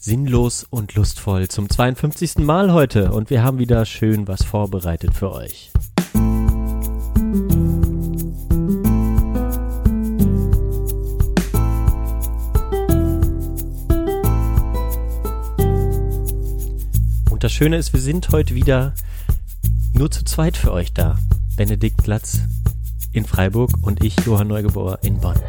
Sinnlos und lustvoll zum 52. Mal heute und wir haben wieder schön was vorbereitet für euch. Und das Schöne ist, wir sind heute wieder nur zu zweit für euch da. Benedikt Glatz in Freiburg und ich, Johann Neugebauer, in Bonn.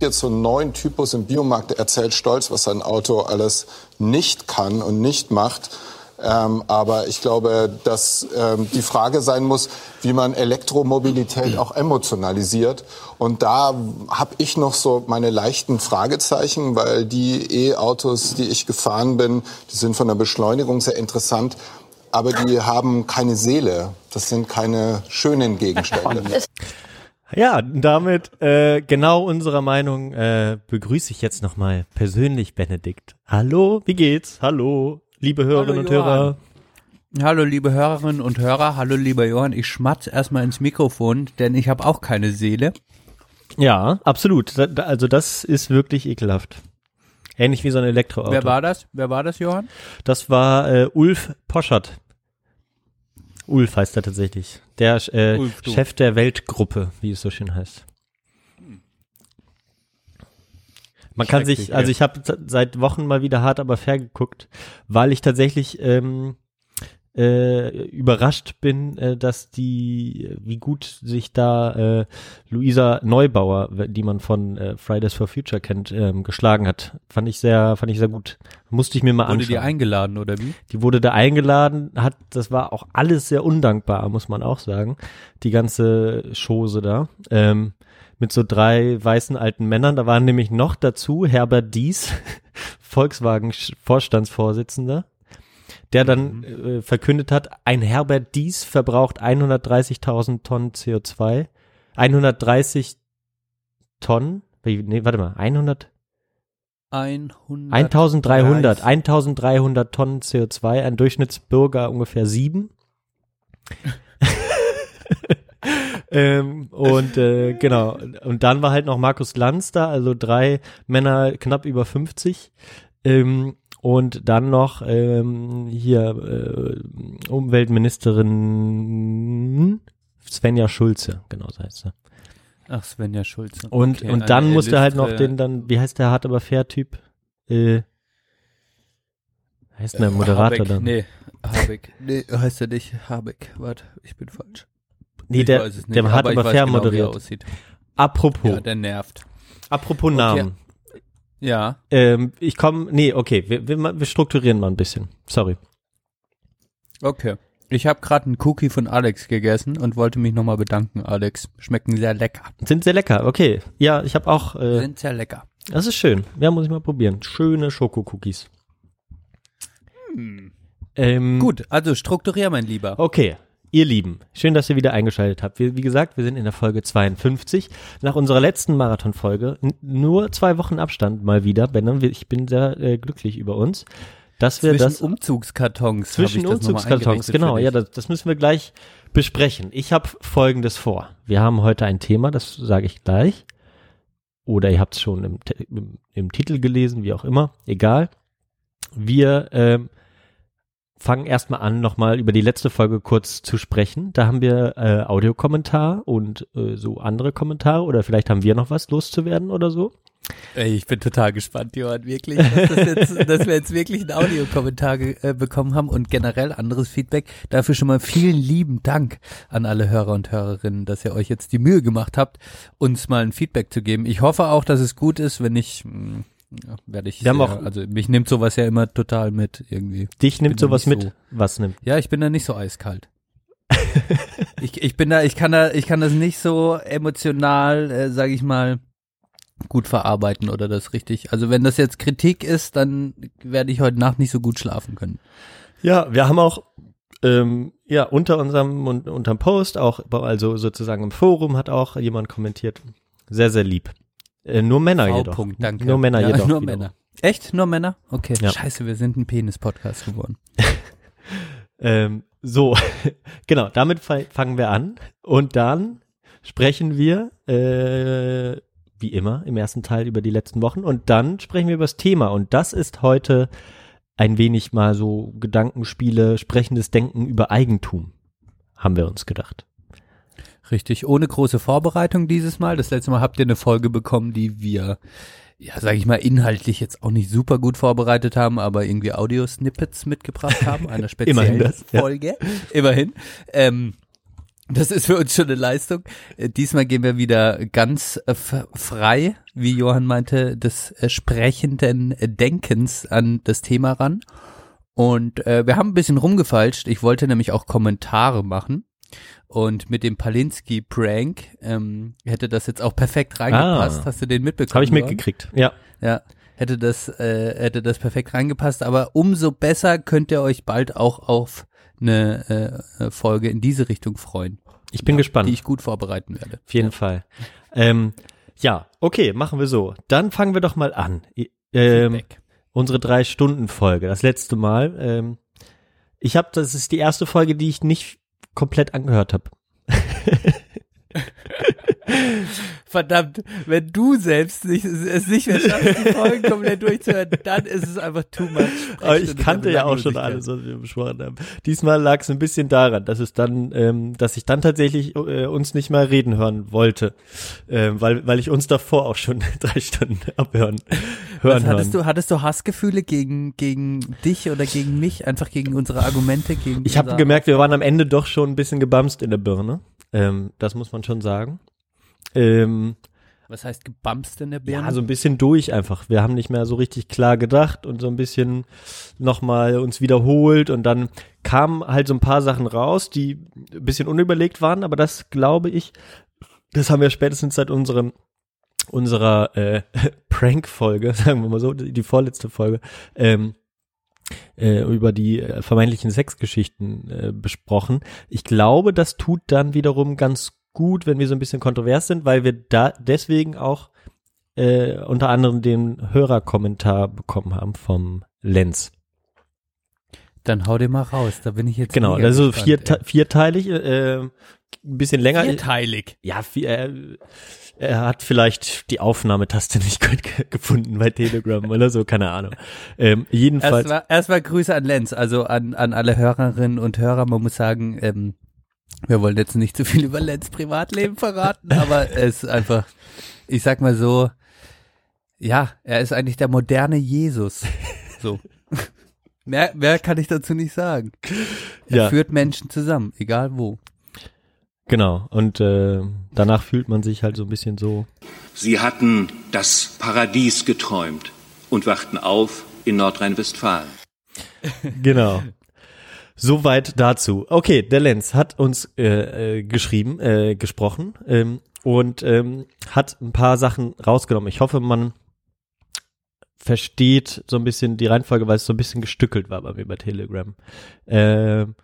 Jetzt so einen neuen Typus im Biomarkt, der erzählt stolz, was sein Auto alles nicht kann und nicht macht. Ähm, aber ich glaube, dass ähm, die Frage sein muss, wie man Elektromobilität auch emotionalisiert. Und da habe ich noch so meine leichten Fragezeichen, weil die E-Autos, die ich gefahren bin, die sind von der Beschleunigung sehr interessant. Aber die haben keine Seele. Das sind keine schönen Gegenstände. Ja, damit äh, genau unserer Meinung äh, begrüße ich jetzt nochmal persönlich Benedikt. Hallo, wie geht's? Hallo, liebe Hörerinnen und Hörer. Hallo liebe Hörerinnen und Hörer, hallo lieber Johann, ich schmatz erstmal ins Mikrofon, denn ich habe auch keine Seele. Ja, absolut. Also das ist wirklich ekelhaft. Ähnlich wie so ein Elektroauto. Wer war das? Wer war das, Johann? Das war äh, Ulf Poschert. Ulf heißt er tatsächlich. Der äh, Ulf. Chef der Weltgruppe, wie es so schön heißt. Man kann sich, also ich habe seit Wochen mal wieder hart aber fair geguckt, weil ich tatsächlich ähm, äh, überrascht bin, äh, dass die, wie gut sich da äh, Luisa Neubauer, die man von äh, Fridays for Future kennt, ähm, geschlagen hat. Fand ich sehr, fand ich sehr gut. Musste ich mir mal Wurde anschauen. die eingeladen oder wie? Die wurde da eingeladen, hat, das war auch alles sehr undankbar, muss man auch sagen. Die ganze Chose da. Ähm, mit so drei weißen alten Männern. Da waren nämlich noch dazu Herbert Dies, Volkswagen-Vorstandsvorsitzender, der dann äh, verkündet hat, ein Herbert Dies verbraucht 130.000 Tonnen CO2. 130 Tonnen? Nee, warte mal, 100? 100. 1300, 1300 Tonnen CO2, ein Durchschnittsbürger ungefähr sieben. ähm, und äh, genau, und dann war halt noch Markus Lanz da, also drei Männer knapp über 50. Ähm, und dann noch ähm, hier äh, Umweltministerin Svenja Schulze, genau so heißt sie. Ach, Svenja Schulze. Und, Okay, und dann musste halt noch illustre- den dann, wie heißt der hart aber fair Typ? Äh, heißt der Moderator Habeck, dann? Nee, Habeck. Nee, heißt er nicht. Habeck. Warte, ich bin falsch. Nee, ich der, weiß es nicht, der hat aber aber fair genau, er moderiert. aussieht. Apropos, Ja, der nervt. apropos Namen. Ja, Ähm, ich komme, nee, okay, wir, wir, wir strukturieren mal ein bisschen. Sorry. okay. Ich habe gerade einen Cookie von Alex gegessen und wollte mich nochmal bedanken, Alex. Schmecken sehr lecker. Sind sehr lecker, okay. Ja, ich habe auch, äh, Sind sehr lecker. das ist schön. Ja, muss ich mal probieren. Schöne Schokocookies. Ähm, Gut, also strukturier, mein Lieber. Okay, ihr Lieben, schön, dass ihr wieder eingeschaltet habt. Wir, wie gesagt, wir sind in der Folge 52. Nach unserer letzten Marathonfolge, nur zwei Wochen Abstand mal wieder, Ben, ich bin sehr äh, glücklich über uns, dass wir Zwischen das Umzugskartons. zwischen Umzugskartons, genau, ja, das, das müssen wir gleich besprechen. Ich habe Folgendes vor. Wir haben heute ein Thema, das sage ich gleich. Oder ihr habt es schon im, im, im Titel gelesen, wie auch immer, egal. Wir ähm, fangen erstmal an, nochmal über die letzte Folge kurz zu sprechen. Da haben wir äh, Audiokommentar und äh, so andere Kommentare oder vielleicht haben wir noch was loszuwerden oder so. Ey, ich bin total gespannt, Johann, wirklich, dass, das jetzt, dass wir jetzt wirklich einen Audiokommentar äh, bekommen haben und generell anderes Feedback. Dafür schon mal vielen lieben Dank an alle Hörer und Hörerinnen, dass ihr euch jetzt die Mühe gemacht habt, uns mal ein Feedback zu geben. Ich hoffe auch, dass es gut ist, wenn nicht, mh, ja, werde ich, Wir haben sehr, auch- also mich nimmt sowas ja immer total mit irgendwie. Dich nimmt sowas mit. so- Was nimmt? Ja, ich bin da nicht so eiskalt. ich, ich bin da, ich kann da, ich kann das nicht so emotional, äh, sage ich mal, gut verarbeiten oder das richtig. Also wenn das jetzt Kritik ist, dann werde ich heute Nacht nicht so gut schlafen können. Ja, wir haben auch ähm, ja unter unserem und unterm Post auch also sozusagen im Forum hat auch jemand kommentiert. Sehr sehr lieb. Äh, nur Männer V. jedoch. Punkt, danke. Nur Männer ja, jedoch. Nur wiederum. Männer. Echt? Nur Männer? Okay. Ja. Scheiße, wir sind ein Penis-Podcast geworden. Ähm, so, genau, damit fa- fangen wir an. Und dann sprechen wir, äh, wie immer, im ersten Teil über die letzten Wochen und dann sprechen wir über das Thema und das ist heute ein wenig mal so Gedankenspiele, sprechendes Denken über Eigentum, haben wir uns gedacht. Richtig, ohne große Vorbereitung dieses Mal. Das letzte Mal habt ihr eine Folge bekommen, die wir, ja, sag ich mal, inhaltlich jetzt auch nicht super gut vorbereitet haben, aber irgendwie Audio-Snippets mitgebracht haben, einer speziellen Immerhin das, ja. Folge. Immerhin. Ähm, das ist für uns schon eine Leistung. Äh, Diesmal gehen wir wieder ganz frei, wie Johann meinte, des äh, sprechenden Denkens an das Thema ran. Und äh, wir haben ein bisschen rumgefalscht. Ich wollte nämlich auch Kommentare machen. Und mit dem Palinski-Prank ähm, hätte das jetzt auch perfekt reingepasst. Ah. Hast du den mitbekommen? Habe ich mitgekriegt. Ja. Ja, hätte das, äh, hätte das perfekt reingepasst. Aber umso besser könnt ihr euch bald auch auf eine äh, Folge in diese Richtung freuen, Ich bin gespannt. die ich gut vorbereiten werde. Auf jeden Fall. Ähm, ja, okay, machen wir so. Dann fangen wir doch mal an. Ähm, unsere drei Stunden Folge, das letzte Mal. Ähm, ich habe, das ist die erste Folge, die ich nicht komplett angehört habe. Verdammt, wenn du selbst nicht, es nicht mehr schaffst, die Folgen komplett durchzuhören, dann ist es einfach too much. Aber ich kannte ja auch schon alles, was wir besprochen haben. Diesmal lag es ein bisschen daran, dass es dann, ähm, dass ich dann tatsächlich äh, uns nicht mal reden hören wollte, ähm, weil weil ich uns davor auch schon drei Stunden abhören hören Was hattest hören. du, hattest du Hassgefühle gegen, gegen dich oder gegen mich? Einfach gegen unsere Argumente? Gegen Ich habe gemerkt, wir waren am Ende doch schon ein bisschen gebamst in der Birne. Ähm, das muss man schon sagen. Ähm, Was heißt gebamst in der Birne? ja, so ein bisschen durch einfach. Wir haben nicht mehr so richtig klar gedacht und so ein bisschen nochmal uns wiederholt und dann kamen halt so ein paar Sachen raus, die ein bisschen unüberlegt waren, aber das glaube ich, das haben wir spätestens seit unserem unserer äh, Prank-Folge, sagen wir mal so, die, die vorletzte Folge, ähm, äh, über die äh, vermeintlichen Sexgeschichten äh, besprochen. Ich glaube, das tut dann wiederum ganz gut, wenn wir so ein bisschen kontrovers sind, weil wir da deswegen auch äh, unter anderem den Hörerkommentar bekommen haben vom Lenz. Dann hau den mal raus, da bin ich jetzt Genau, also gespannt, vier, vierteilig, äh, ein bisschen länger. Vierteilig. Ja, vi- er, er hat vielleicht die Aufnahmetaste nicht gut ge- gefunden bei Telegram oder so, keine Ahnung. Ähm, jedenfalls, Erstmal, erstmal Grüße an Lenz, also an, an alle Hörerinnen und Hörer. Man muss sagen, ähm, wir wollen jetzt nicht zu viel über Lenz Privatleben verraten, aber es ist einfach, ich sag mal so, ja, er ist eigentlich der moderne Jesus. So. mehr, mehr kann ich dazu nicht sagen. Er Ja. führt Menschen zusammen, egal wo. genau. Und äh, danach fühlt man sich halt so ein bisschen so. Sie hatten das Paradies geträumt und wachten auf in Nordrhein-Westfalen. Genau. Soweit dazu. Okay, der Lenz hat uns äh, äh, geschrieben, äh, gesprochen ähm, und ähm, hat ein paar Sachen rausgenommen. Ich hoffe, man versteht so ein bisschen die Reihenfolge, weil es so ein bisschen gestückelt war bei mir bei Telegram. Ähm,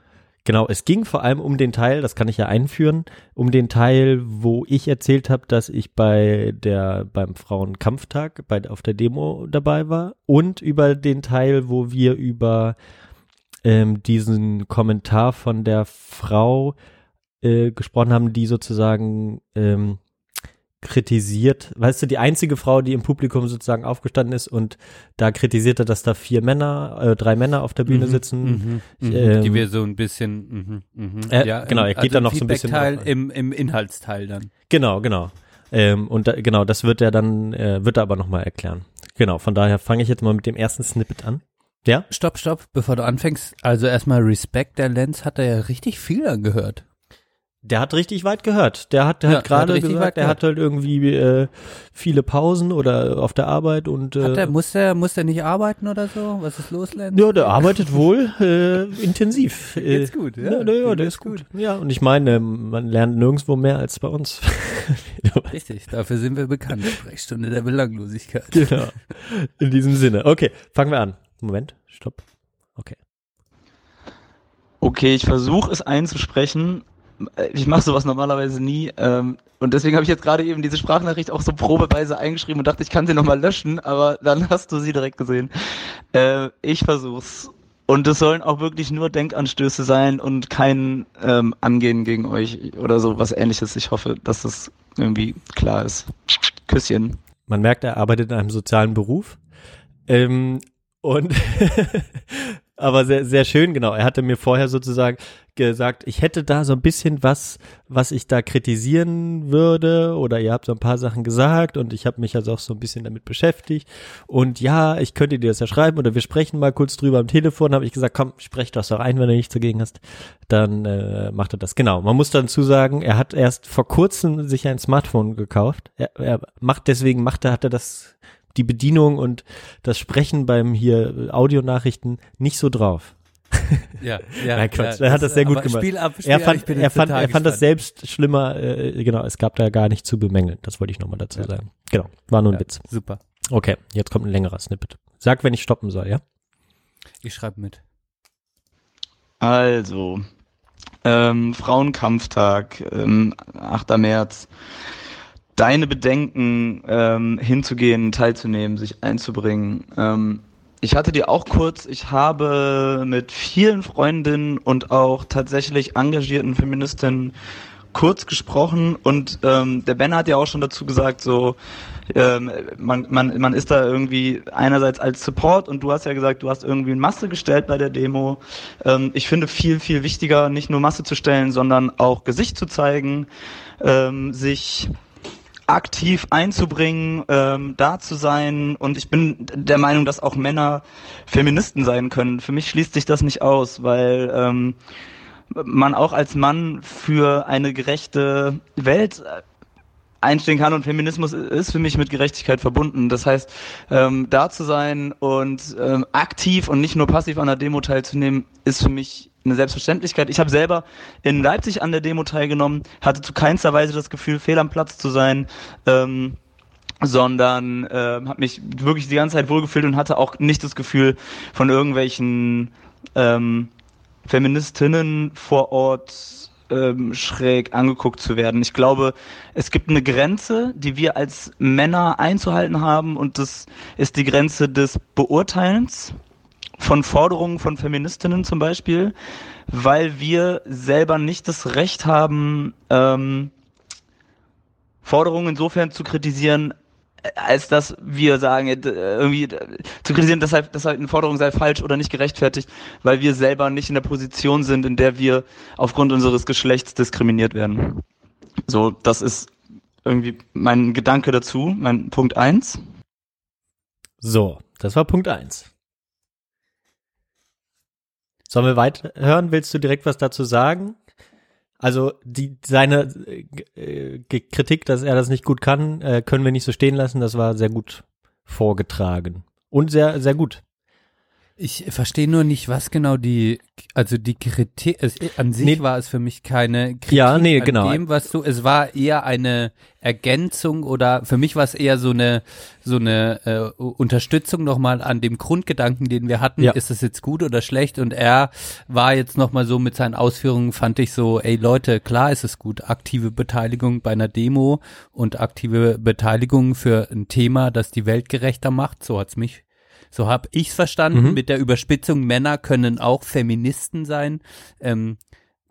genau, es ging vor allem um den Teil, das kann ich ja einführen, um den Teil, wo ich erzählt habe, dass ich bei der beim Frauenkampftag bei auf der Demo dabei war und über den Teil, wo wir über ähm, diesen Kommentar von der Frau äh, gesprochen haben, die sozusagen ähm, kritisiert, weißt du, die einzige Frau, die im Publikum sozusagen aufgestanden ist und da kritisierte, dass da vier Männer, äh, drei Männer auf der Bühne Mhm, sitzen. mhm, mhm. ähm, die wir so ein bisschen, mhm, mhm. Äh, genau, er geht also da noch so ein bisschen drauf im, im Inhaltsteil dann. Genau, genau. Ähm, und da, genau, das wird er dann, äh, wird er aber nochmal erklären. Genau, von daher fange ich jetzt mal mit dem ersten Snippet an. Ja? Stopp, stopp, bevor du anfängst. Also erstmal Respekt, der Lenz hat da ja richtig viel angehört. Der hat richtig weit gehört. Der hat Ja, halt der hat gerade richtig weit gesagt, er gehört. hat halt irgendwie äh, viele Pausen oder auf der Arbeit und äh, Hat der, muss der, muss der nicht arbeiten oder so? Was ist los, Lenz? ja, der arbeitet wohl äh, intensiv. Äh, Geht's gut, ja? Ja, na, ja der ist gut. Ja, und ich meine, man lernt nirgendwo mehr als bei uns. Richtig, dafür sind wir bekannt. Sprechstunde der Belanglosigkeit. genau. In diesem Sinne. Okay, fangen wir an. Moment, stopp. Okay. Okay, ich versuche es einzusprechen. Ich mache sowas normalerweise nie. Ähm, und deswegen habe ich jetzt gerade eben diese Sprachnachricht auch so probeweise eingeschrieben und dachte, ich kann sie nochmal löschen, aber dann hast du sie direkt gesehen. Äh, ich versuch's. und es sollen auch wirklich nur Denkanstöße sein und kein ähm, Angehen gegen euch oder so was ähnliches. Ich hoffe, dass das irgendwie klar ist. Küsschen. Man merkt, er arbeitet in einem sozialen Beruf. Ähm, und aber sehr, sehr schön, genau. Er hatte mir vorher sozusagen gesagt, ich hätte da so ein bisschen was, was ich da kritisieren würde oder ihr habt so ein paar Sachen gesagt und ich habe mich also auch so ein bisschen damit beschäftigt. Und ja, ich könnte dir das ja schreiben oder wir sprechen mal kurz drüber am Telefon, habe ich gesagt, komm, sprech das doch ein, wenn du nichts dagegen hast, dann äh, macht er das. Genau, man muss dann zusagen, er hat erst vor kurzem sich ein Smartphone gekauft, er, er macht deswegen, macht er, hat er das die Bedienung und das Sprechen beim hier Audionachrichten nicht so drauf. Ja, ja. Nein, Quatsch, ja, er hat das sehr gut gemacht. Spiel ab, Spiel er fand, er fand, er fand das selbst schlimmer, äh, genau, es gab da gar nicht zu bemängeln. Das wollte ich nochmal dazu sagen. Genau, war nur ein Ja, Witz. Super. Okay, jetzt kommt ein längerer Snippet. Sag, wenn ich stoppen soll, ja? Ich schreibe mit. Also, ähm, Frauenkampftag, ähm, 8. März. Deine Bedenken, ähm, hinzugehen, teilzunehmen, sich einzubringen. Ähm, ich hatte die auch kurz. Ich habe mit vielen Freundinnen und auch tatsächlich engagierten Feministinnen kurz gesprochen und ähm, der Ben hat ja auch schon dazu gesagt, so ähm, man, man, man ist da irgendwie einerseits als Support und du hast ja gesagt, du hast irgendwie eine Masse gestellt bei der Demo. Ähm, ich finde viel, viel wichtiger, nicht nur Masse zu stellen, sondern auch Gesicht zu zeigen, ähm, sich aktiv einzubringen, ähm, da zu sein. Und ich bin der Meinung, dass auch Männer Feministen sein können. Für mich schließt sich das nicht aus, weil ähm, man auch als Mann für eine gerechte Welt äh, einstehen kann und Feminismus ist für mich mit Gerechtigkeit verbunden. Das heißt, ähm, da zu sein und ähm, aktiv und nicht nur passiv an der Demo teilzunehmen, ist für mich eine Selbstverständlichkeit. Ich habe selber in Leipzig an der Demo teilgenommen, hatte zu keinster Weise das Gefühl, fehl am Platz zu sein. Ähm, sondern äh, habe mich wirklich die ganze Zeit wohlgefühlt und hatte auch nicht das Gefühl von irgendwelchen ähm, Feministinnen vor Ort ähm, schräg angeguckt zu werden. Ich glaube, es gibt eine Grenze, die wir als Männer einzuhalten haben und das ist die Grenze des Beurteilens von Forderungen von Feministinnen zum Beispiel, weil wir selber nicht das Recht haben, ähm, Forderungen insofern zu kritisieren, äh, als dass wir sagen, äh, irgendwie äh, zu kritisieren, dass halt, dass halt eine Forderung sei falsch oder nicht gerechtfertigt, weil wir selber nicht in der Position sind, in der wir aufgrund unseres Geschlechts diskriminiert werden. So, das ist irgendwie mein Gedanke dazu, mein Punkt eins. So, das war Punkt eins. Sollen wir weiterhören? Willst du direkt was dazu sagen? Also die seine äh, äh, Kritik, dass er das nicht gut kann, äh, können wir nicht so stehen lassen. Das war sehr gut vorgetragen und sehr sehr gut. Ich verstehe nur nicht, was genau die, also die Kritik, es, an sich Nee. war es für mich keine Kritik Ja, nee, an genau. dem, was du, es war eher eine Ergänzung oder für mich war es eher so eine, so eine äh, Unterstützung nochmal an dem Grundgedanken, den wir hatten, Ja. ist das jetzt gut oder schlecht und er war jetzt nochmal so mit seinen Ausführungen, fand ich so, ey Leute, klar ist es gut, aktive Beteiligung bei einer Demo und aktive Beteiligung für ein Thema, das die Welt gerechter macht, so hat's mich so habe ich's verstanden Mhm. mit der Überspitzung. Männer können auch Feministen sein. Ähm,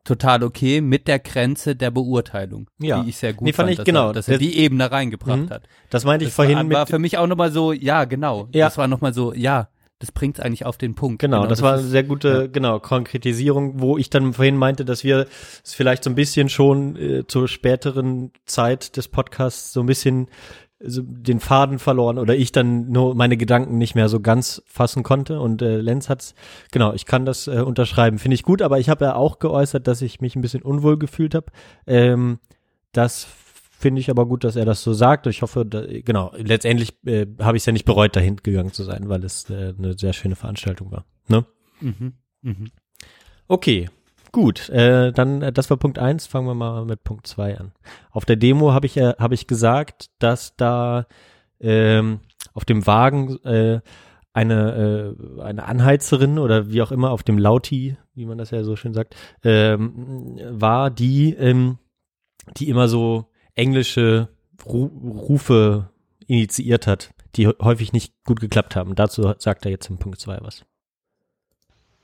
total okay mit der Grenze der Beurteilung, Ja. die ich sehr gut Nee, fand ich- dass genau. er, dass er Das- die Ebene reingebracht Mhm. hat. Das meinte ich Das vorhin war, mit war für mich auch nochmal so, ja genau, Ja. das war nochmal so, ja, das bringt's eigentlich auf den Punkt. Genau, das, war eine sehr gute, genau, Konkretisierung, wo ich dann vorhin meinte, dass wir es vielleicht so ein bisschen schon äh, zur späteren Zeit des Podcasts so ein bisschen so den Faden verloren oder ich dann nur meine Gedanken nicht mehr so ganz fassen konnte und äh, Lenz hat's, genau, ich kann das äh, unterschreiben, finde ich gut, aber ich habe ja auch geäußert, dass ich mich ein bisschen unwohl gefühlt habe. Ähm, das finde ich aber gut, dass er das so sagt. Ich hoffe, da, genau, letztendlich äh, habe ich es ja nicht bereut, dahin gegangen zu sein, weil es äh, eine sehr schöne Veranstaltung war. Ne? Mhm. Mhm. Okay, gut. Äh, dann, äh, das war Punkt eins. Fangen wir mal mit Punkt zwei an. Auf der Demo habe ich, äh, habe ich gesagt, dass da ähm, auf dem Wagen äh, eine, äh, eine Anheizerin oder wie auch immer auf dem Lauti, wie man das ja so schön sagt, ähm, war, die, ähm, die immer so englische Ru Rufe initiiert hat, die häufig nicht gut geklappt haben. Dazu sagt er jetzt in Punkt zwei was.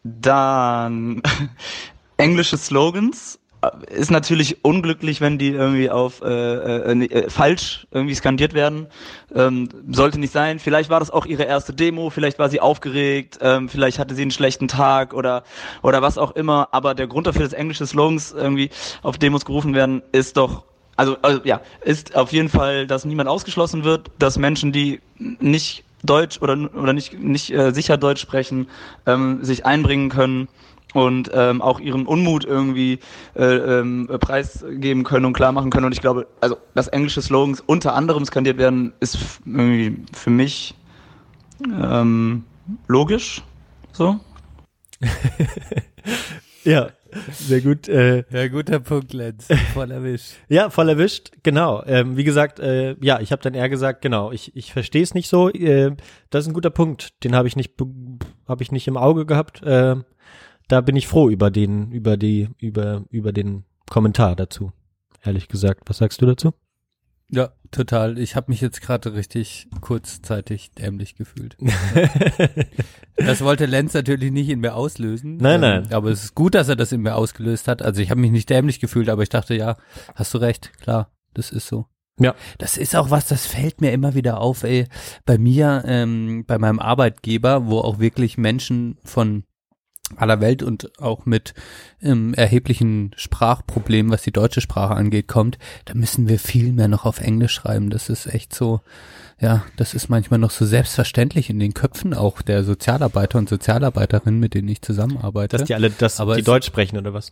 Dann englische Slogans ist natürlich unglücklich, wenn die irgendwie auf äh, äh, äh, falsch irgendwie skandiert werden. Ähm, sollte nicht sein. Vielleicht war das auch ihre erste Demo, vielleicht war sie aufgeregt, ähm, vielleicht hatte sie einen schlechten Tag oder oder was auch immer. Aber der Grund dafür, dass englische Slogans irgendwie auf Demos gerufen werden, ist doch also, also ja, ist auf jeden Fall, dass niemand ausgeschlossen wird, dass Menschen, die nicht Deutsch oder oder nicht nicht äh, sicher Deutsch sprechen, ähm, sich einbringen können und ähm, auch ihren Unmut irgendwie äh, ähm, preisgeben können und klar machen können. Und ich glaube, also dass englische Slogans unter anderem skandiert werden, ist irgendwie für mich ähm, logisch. So. ja, sehr gut. Äh, ja, guter Punkt, Lenz. Voll erwischt. ja, voll erwischt, genau. Ähm, wie gesagt, äh, ja, ich habe dann eher gesagt, genau, ich, ich verstehe es nicht so. Äh, das ist ein guter Punkt. Den habe ich nicht habe ich nicht im Auge gehabt. Äh, da bin ich froh über den, über die, über, über den Kommentar dazu. Ehrlich gesagt. Was sagst du dazu? Ja, total. Ich habe mich jetzt gerade richtig kurzzeitig dämlich gefühlt. das wollte Lenz natürlich nicht in mir auslösen. Nein, ähm, nein. Aber es ist gut, dass er das in mir ausgelöst hat. Also ich habe mich nicht dämlich gefühlt, aber ich dachte, ja, hast du recht, klar, das ist so. Ja. Das ist auch was, das fällt mir immer wieder auf, ey. Bei mir, ähm, bei meinem Arbeitgeber, wo auch wirklich Menschen von aller Welt und auch mit ähm, erheblichen Sprachproblemen, was die deutsche Sprache angeht, kommt, da müssen wir viel mehr noch auf Englisch schreiben. Das ist echt so, ja, das ist manchmal noch so selbstverständlich in den Köpfen auch der Sozialarbeiter und Sozialarbeiterinnen, mit denen ich zusammenarbeite. Dass die alle das, Aber die Deutsch sprechen oder was?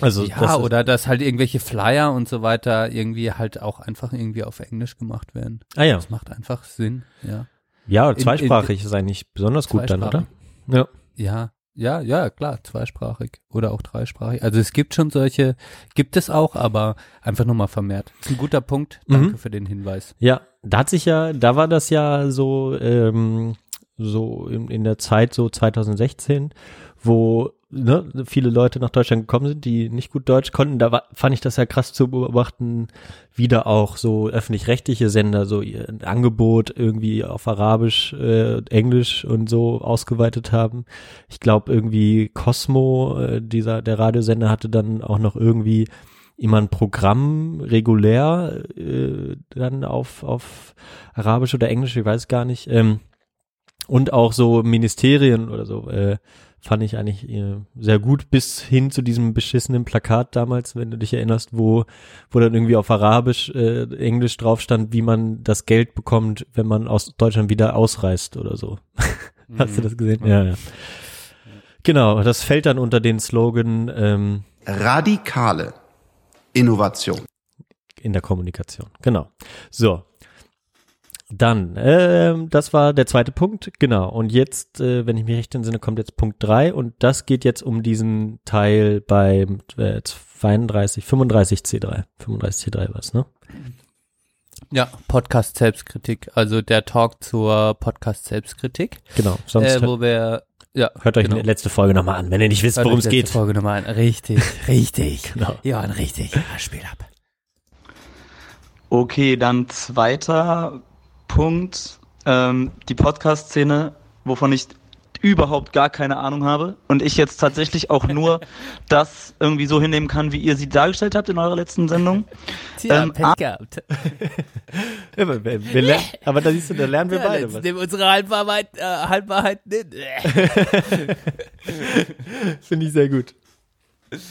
Also ja, das oder dass halt irgendwelche Flyer und so weiter irgendwie halt auch einfach irgendwie auf Englisch gemacht werden. Ah ja. Das macht einfach Sinn, ja. Ja, zweisprachig in, in, ist eigentlich besonders gut dann, oder? Ja. Ja, ja, ja, klar, zweisprachig oder auch dreisprachig. Also es gibt schon solche, gibt es auch, aber einfach nochmal vermehrt. Ist ein guter Punkt. Danke mhm. für den Hinweis. Ja, da hat sich ja, da war das ja so, ähm, so in, in der Zeit so 2016, wo ne, viele Leute nach Deutschland gekommen sind, die nicht gut Deutsch konnten, da war, fand ich das ja krass zu beobachten, wieder auch so öffentlich-rechtliche Sender so ihr Angebot irgendwie auf Arabisch, äh, Englisch und so ausgeweitet haben. Ich glaube irgendwie Cosmo, äh, dieser der Radiosender hatte dann auch noch irgendwie immer ein Programm regulär äh, dann auf auf Arabisch oder Englisch, ich weiß gar nicht. Ähm, und auch so Ministerien oder so äh, fand ich eigentlich äh, sehr gut, bis hin zu diesem beschissenen Plakat damals, wenn du dich erinnerst, wo, wo dann irgendwie auf Arabisch, äh, Englisch drauf stand, wie man das Geld bekommt, wenn man aus Deutschland wieder ausreist oder so. Hast du das gesehen? Mhm. Ja, ja. Genau, das fällt dann unter den Slogan ähm, Radikale Innovation. In der Kommunikation, genau. So, dann, ähm, das war der zweite Punkt, genau. Und jetzt, äh, wenn ich mich recht entsinne, kommt jetzt Punkt drei und das geht jetzt um diesen Teil beim äh, 32, 35 C3. 35 C3 was, ne? Ja, Podcast Selbstkritik, also der Talk zur Podcast Selbstkritik. Genau, sonst äh, wo wir ja, hört euch genau. die letzte Folge nochmal an, wenn ihr nicht wisst, worum es geht. Folge nochmal an. Richtig, richtig. genau. Ja, richtig. Spiel ab. Okay, dann zweiter Punkt ähm, die Podcast-Szene, wovon ich überhaupt gar keine Ahnung habe und ich jetzt tatsächlich auch nur das irgendwie so hinnehmen kann, wie ihr sie dargestellt habt in eurer letzten Sendung. Tja, ähm, Pech gehabt. ja, wir, wir lernen, aber da siehst du, da lernen wir ja, beide was. Nehmen unsere Halbwahrheit, äh, Halbwahrheit nicht. Finde ich sehr gut.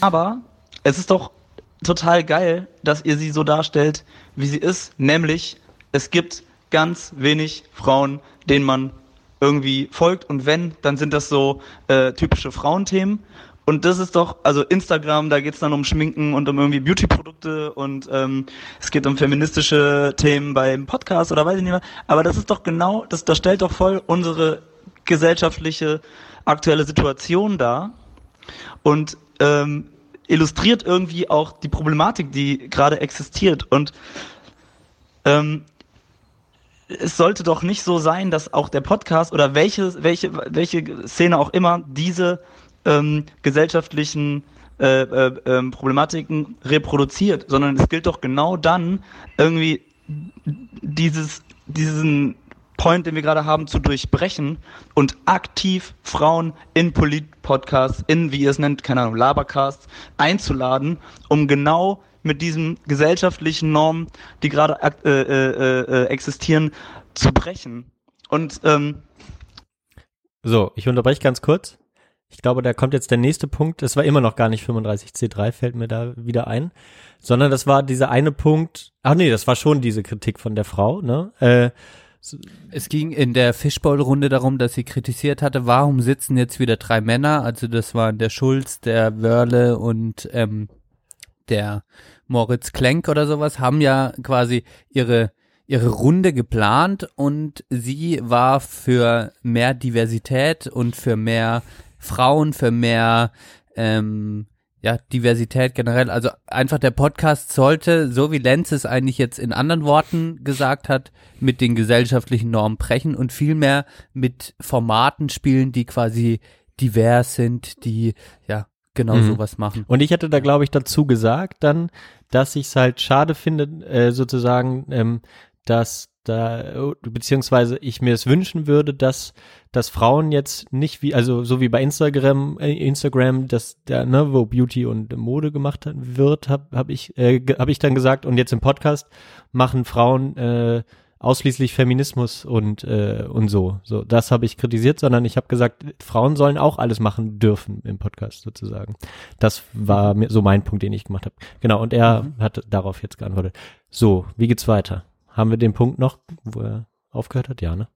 Aber es ist doch total geil, dass ihr sie so darstellt, wie sie ist, nämlich es gibt ganz wenig Frauen, denen man irgendwie folgt. Und wenn, dann sind das so äh, typische Frauenthemen. Und das ist doch, also Instagram, da geht's dann um Schminken und um irgendwie Beauty-Produkte und ähm, es geht um feministische Themen beim Podcast oder weiß ich nicht mehr. Aber das ist doch genau, das, das stellt doch voll unsere gesellschaftliche aktuelle Situation dar und ähm, illustriert irgendwie auch die Problematik, die gerade existiert. Und ähm, es sollte doch nicht so sein, dass auch der Podcast oder welche, welche, welche Szene auch immer diese ähm, gesellschaftlichen äh, äh, äh, Problematiken reproduziert, sondern es gilt doch genau dann irgendwie dieses, diesen Point, den wir gerade haben, zu durchbrechen und aktiv Frauen in Polit-Podcasts, in, wie ihr es nennt, keine Ahnung, Labercasts, einzuladen, um genau mit diesen gesellschaftlichen Normen, die gerade äh, äh, äh, existieren, zu brechen. Und ähm, So, ich unterbreche ganz kurz. Ich glaube, da kommt jetzt der nächste Punkt. Das war immer noch gar nicht 35C3, fällt mir da wieder ein. Sondern das war dieser eine Punkt. Ach nee, das war schon diese Kritik von der Frau, ne? Äh, Es ging in der Fishbowl-Runde darum, dass sie kritisiert hatte, warum sitzen jetzt wieder drei Männer? Also das waren der Schulz, der Wörle und ähm, der Moritz Klenk oder sowas, haben ja quasi ihre ihre Runde geplant und sie war für mehr Diversität und für mehr Frauen, für mehr ähm, ja, Diversität generell. Also einfach der Podcast sollte, so wie Lenz es eigentlich jetzt in anderen Worten gesagt hat, mit den gesellschaftlichen Normen brechen und vielmehr mit Formaten spielen, die quasi divers sind, die ja genau Mhm. sowas machen. Und ich hätte da, glaube ich, dazu gesagt dann, dass ich es halt schade finde, äh, sozusagen, ähm, dass da, beziehungsweise ich mir es wünschen würde, dass, dass Frauen jetzt nicht wie, also so wie bei Instagram, äh, Instagram, dass der, ne, wo Beauty und Mode gemacht wird, habe hab ich, äh, ge- hab ich dann gesagt, und jetzt im Podcast machen Frauen äh, ausschließlich Feminismus und äh, und so. So, das habe ich kritisiert, sondern ich habe gesagt, Frauen sollen auch alles machen dürfen im Podcast sozusagen. Das war mir so mein Punkt, den ich gemacht habe. Genau, und er hat darauf jetzt geantwortet. So, wie geht's weiter? Haben wir den Punkt noch, wo er aufgehört hat? Ja, ne?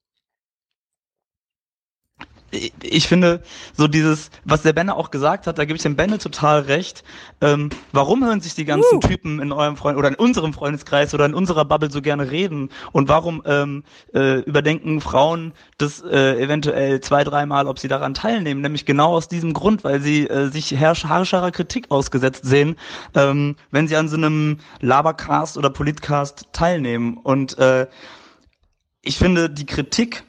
Ich- finde, so dieses, was der Benne auch gesagt hat, da gebe ich dem Benne total recht. Ähm, warum hören sich die ganzen Typen in eurem Freund oder in unserem Freundeskreis oder in unserer Bubble so gerne reden? Und warum ähm, äh, überdenken Frauen das äh, eventuell zwei, dreimal, ob sie daran teilnehmen? Nämlich genau aus diesem Grund, weil sie äh, sich herrsch harscherer Kritik ausgesetzt sehen, ähm, wenn sie an so einem Labercast oder Politcast teilnehmen. Und äh, ich finde, die Kritik,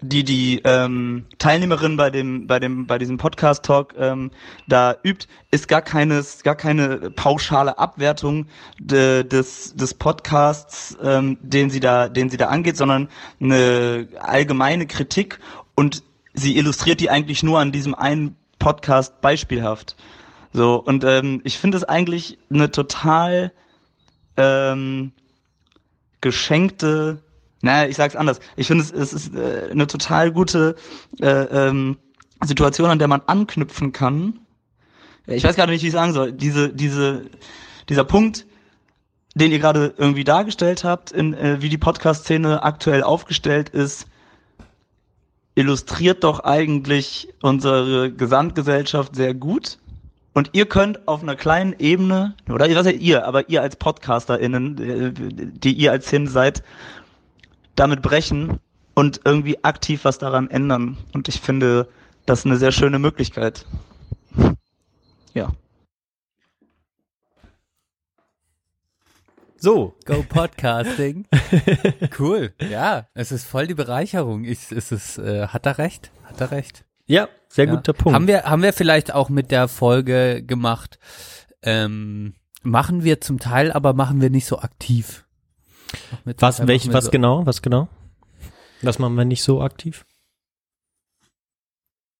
die die ähm, Teilnehmerin bei dem bei dem bei diesem Podcast Talk ähm, da übt, ist gar keine gar keine pauschale Abwertung de, des des Podcasts, ähm, den sie da den sie da angeht, sondern eine allgemeine Kritik und sie illustriert die eigentlich nur an diesem einen Podcast beispielhaft. So und ähm, ich finde es eigentlich eine total ähm, geschenkte, naja, ich sag's anders. Ich finde es, es ist äh, eine total gute äh, ähm, Situation, an der man anknüpfen kann. Ich weiß gerade nicht, wie ich sagen soll. Diese, diese, dieser Punkt, den ihr gerade irgendwie dargestellt habt, in, äh, wie die Podcast-Szene aktuell aufgestellt ist, illustriert doch eigentlich unsere Gesamtgesellschaft sehr gut. Und ihr könnt auf einer kleinen Ebene, oder was seid ihr, aber ihr als PodcasterInnen, äh, die ihr als Hin seid, damit brechen und irgendwie aktiv was daran ändern. Und ich finde, das ist eine sehr schöne Möglichkeit. Ja. So, Go Podcasting. cool. Ja, es ist voll die Bereicherung. Ich, es ist, äh, hat er recht? Hat er recht? ja, sehr Ja. guter Punkt. Haben wir, haben wir vielleicht auch mit der Folge gemacht, ähm, machen wir zum Teil, aber machen wir nicht so aktiv. Zum was, welch, was so, genau, was genau? Das machen wir nicht so aktiv?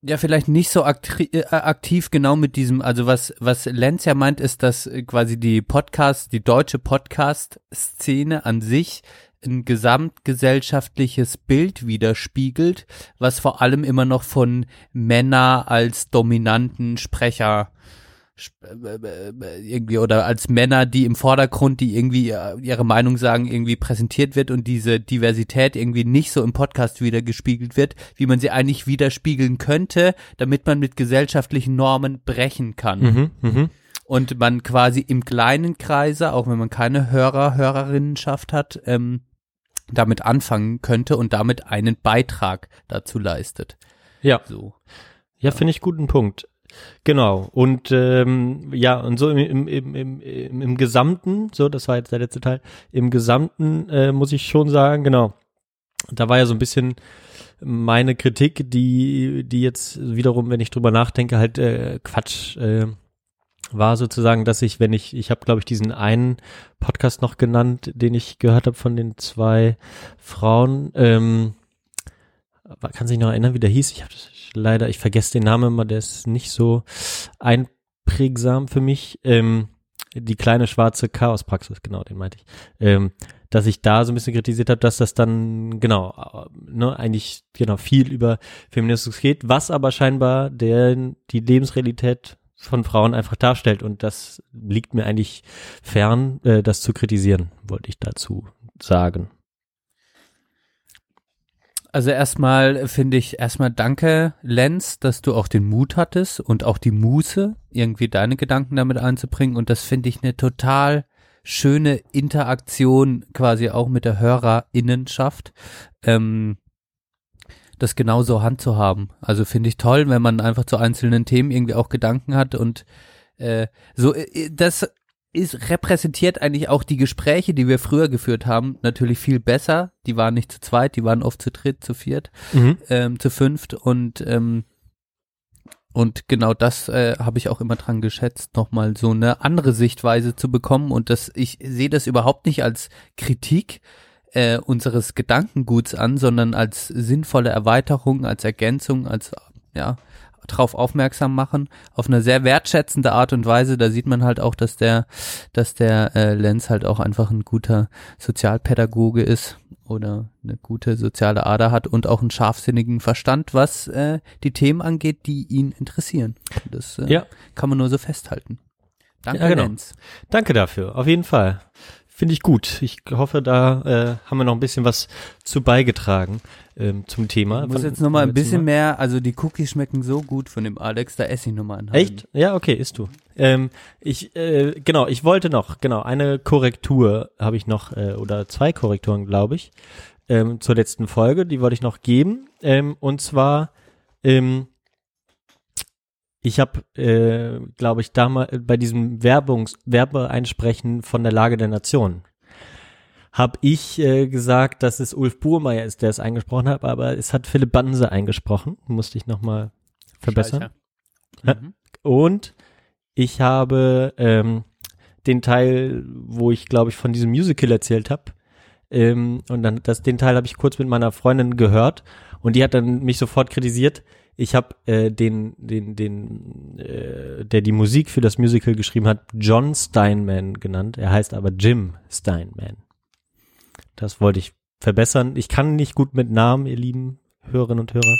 Ja, vielleicht nicht so aktri- äh, aktiv genau mit diesem, also was, was Lenz ja meint, ist, dass quasi die Podcast, die deutsche Podcast-Szene an sich ein gesamtgesellschaftliches Bild widerspiegelt, was vor allem immer noch von Männer als dominanten Sprecher sp- äh, irgendwie oder als Männer, die im Vordergrund, die irgendwie äh, ihre Meinung sagen, irgendwie präsentiert wird und diese Diversität irgendwie nicht so im Podcast wiedergespiegelt wird, wie man sie eigentlich widerspiegeln könnte, damit man mit gesellschaftlichen Normen brechen kann Mhm, mhm. und man quasi im kleinen Kreise, auch wenn man keine Hörer, Hörerinnenschaft hat, ähm, damit anfangen könnte und damit einen Beitrag dazu leistet. Ja. So. Ja, finde ich guten Punkt. Genau. Und ähm, ja, und so im, im, im, im, im, Gesamten, so, das war jetzt der letzte Teil, im Gesamten äh, muss ich schon sagen, genau, da war ja so ein bisschen meine Kritik, die, die jetzt wiederum, wenn ich drüber nachdenke, halt äh, Quatsch äh, war sozusagen, dass ich, wenn ich, ich habe, glaube ich, diesen einen Podcast noch genannt, den ich gehört habe von den zwei Frauen, ähm, kann sich noch erinnern, wie der hieß? Ich habe leider, ich vergesse den Namen immer, der ist nicht so einprägsam für mich. Ähm, die kleine schwarze Chaospraxis, genau, den meinte ich. Ähm, dass ich da so ein bisschen kritisiert habe, dass das dann genau ne, eigentlich genau viel über Feminismus geht, was aber scheinbar der die Lebensrealität von Frauen einfach darstellt und das liegt mir eigentlich fern, äh, das zu kritisieren, wollte ich dazu sagen. Also erstmal finde ich erstmal danke, Lenz, dass du auch den Mut hattest und auch die Muße, irgendwie deine Gedanken damit einzubringen. Und das finde ich eine total schöne Interaktion quasi auch mit der Hörerinnenschaft. Ähm, das genauso handzuhaben. Also finde ich toll, wenn man einfach zu einzelnen Themen irgendwie auch Gedanken hat und äh, so äh, das ist repräsentiert eigentlich auch die Gespräche, die wir früher geführt haben, natürlich viel besser. Die waren nicht zu zweit, die waren oft zu dritt, zu viert, Mhm. ähm, zu fünft und ähm, und genau das äh, habe ich auch immer dran geschätzt, nochmal so eine andere Sichtweise zu bekommen. Und das, ich sehe das überhaupt nicht als Kritik äh, unseres Gedankenguts an, sondern als sinnvolle Erweiterung, als Ergänzung, als ja drauf aufmerksam machen, auf eine sehr wertschätzende Art und Weise. Da sieht man halt auch, dass der, dass der äh, Lenz halt auch einfach ein guter Sozialpädagoge ist oder eine gute soziale Ader hat und auch einen scharfsinnigen Verstand, was äh, die Themen angeht, die ihn interessieren. Das äh, Ja. kann man nur so festhalten. Danke, Ja, genau. Lenz. Danke dafür, auf jeden Fall. Finde ich gut. Ich hoffe, da äh, haben wir noch ein bisschen was zu beigetragen ähm, zum Thema. Ich muss jetzt nochmal ein bisschen mehr, also die Cookies schmecken so gut von dem Alex, da esse ich nochmal einen. Echt? Ja, okay, isst du. Ähm, ich, äh, genau, ich wollte noch, genau, eine Korrektur habe ich noch, äh, oder zwei Korrekturen, glaube ich, ähm, zur letzten Folge, die wollte ich noch geben. Ähm, und zwar, ähm, ich habe, äh, glaube ich, damals bei diesem Werbungs Werbeeinsprechen von der Lage der Nation habe ich äh, gesagt, dass es Ulf Burmeier ist, der es eingesprochen hat, aber es hat Philipp Banse eingesprochen. Musste ich nochmal verbessern. Mhm. Und ich habe ähm, den Teil, wo ich glaube ich von diesem Musical erzählt habe, ähm, und dann das den Teil habe ich kurz mit meiner Freundin gehört und die hat dann mich sofort kritisiert. Ich habe äh, den den den äh, der die Musik für das Musical geschrieben hat, John Steinman genannt. Er heißt aber Jim Steinman. Das wollte ich verbessern. Ich kann nicht gut mit Namen, ihr lieben Hörerinnen und Hörer.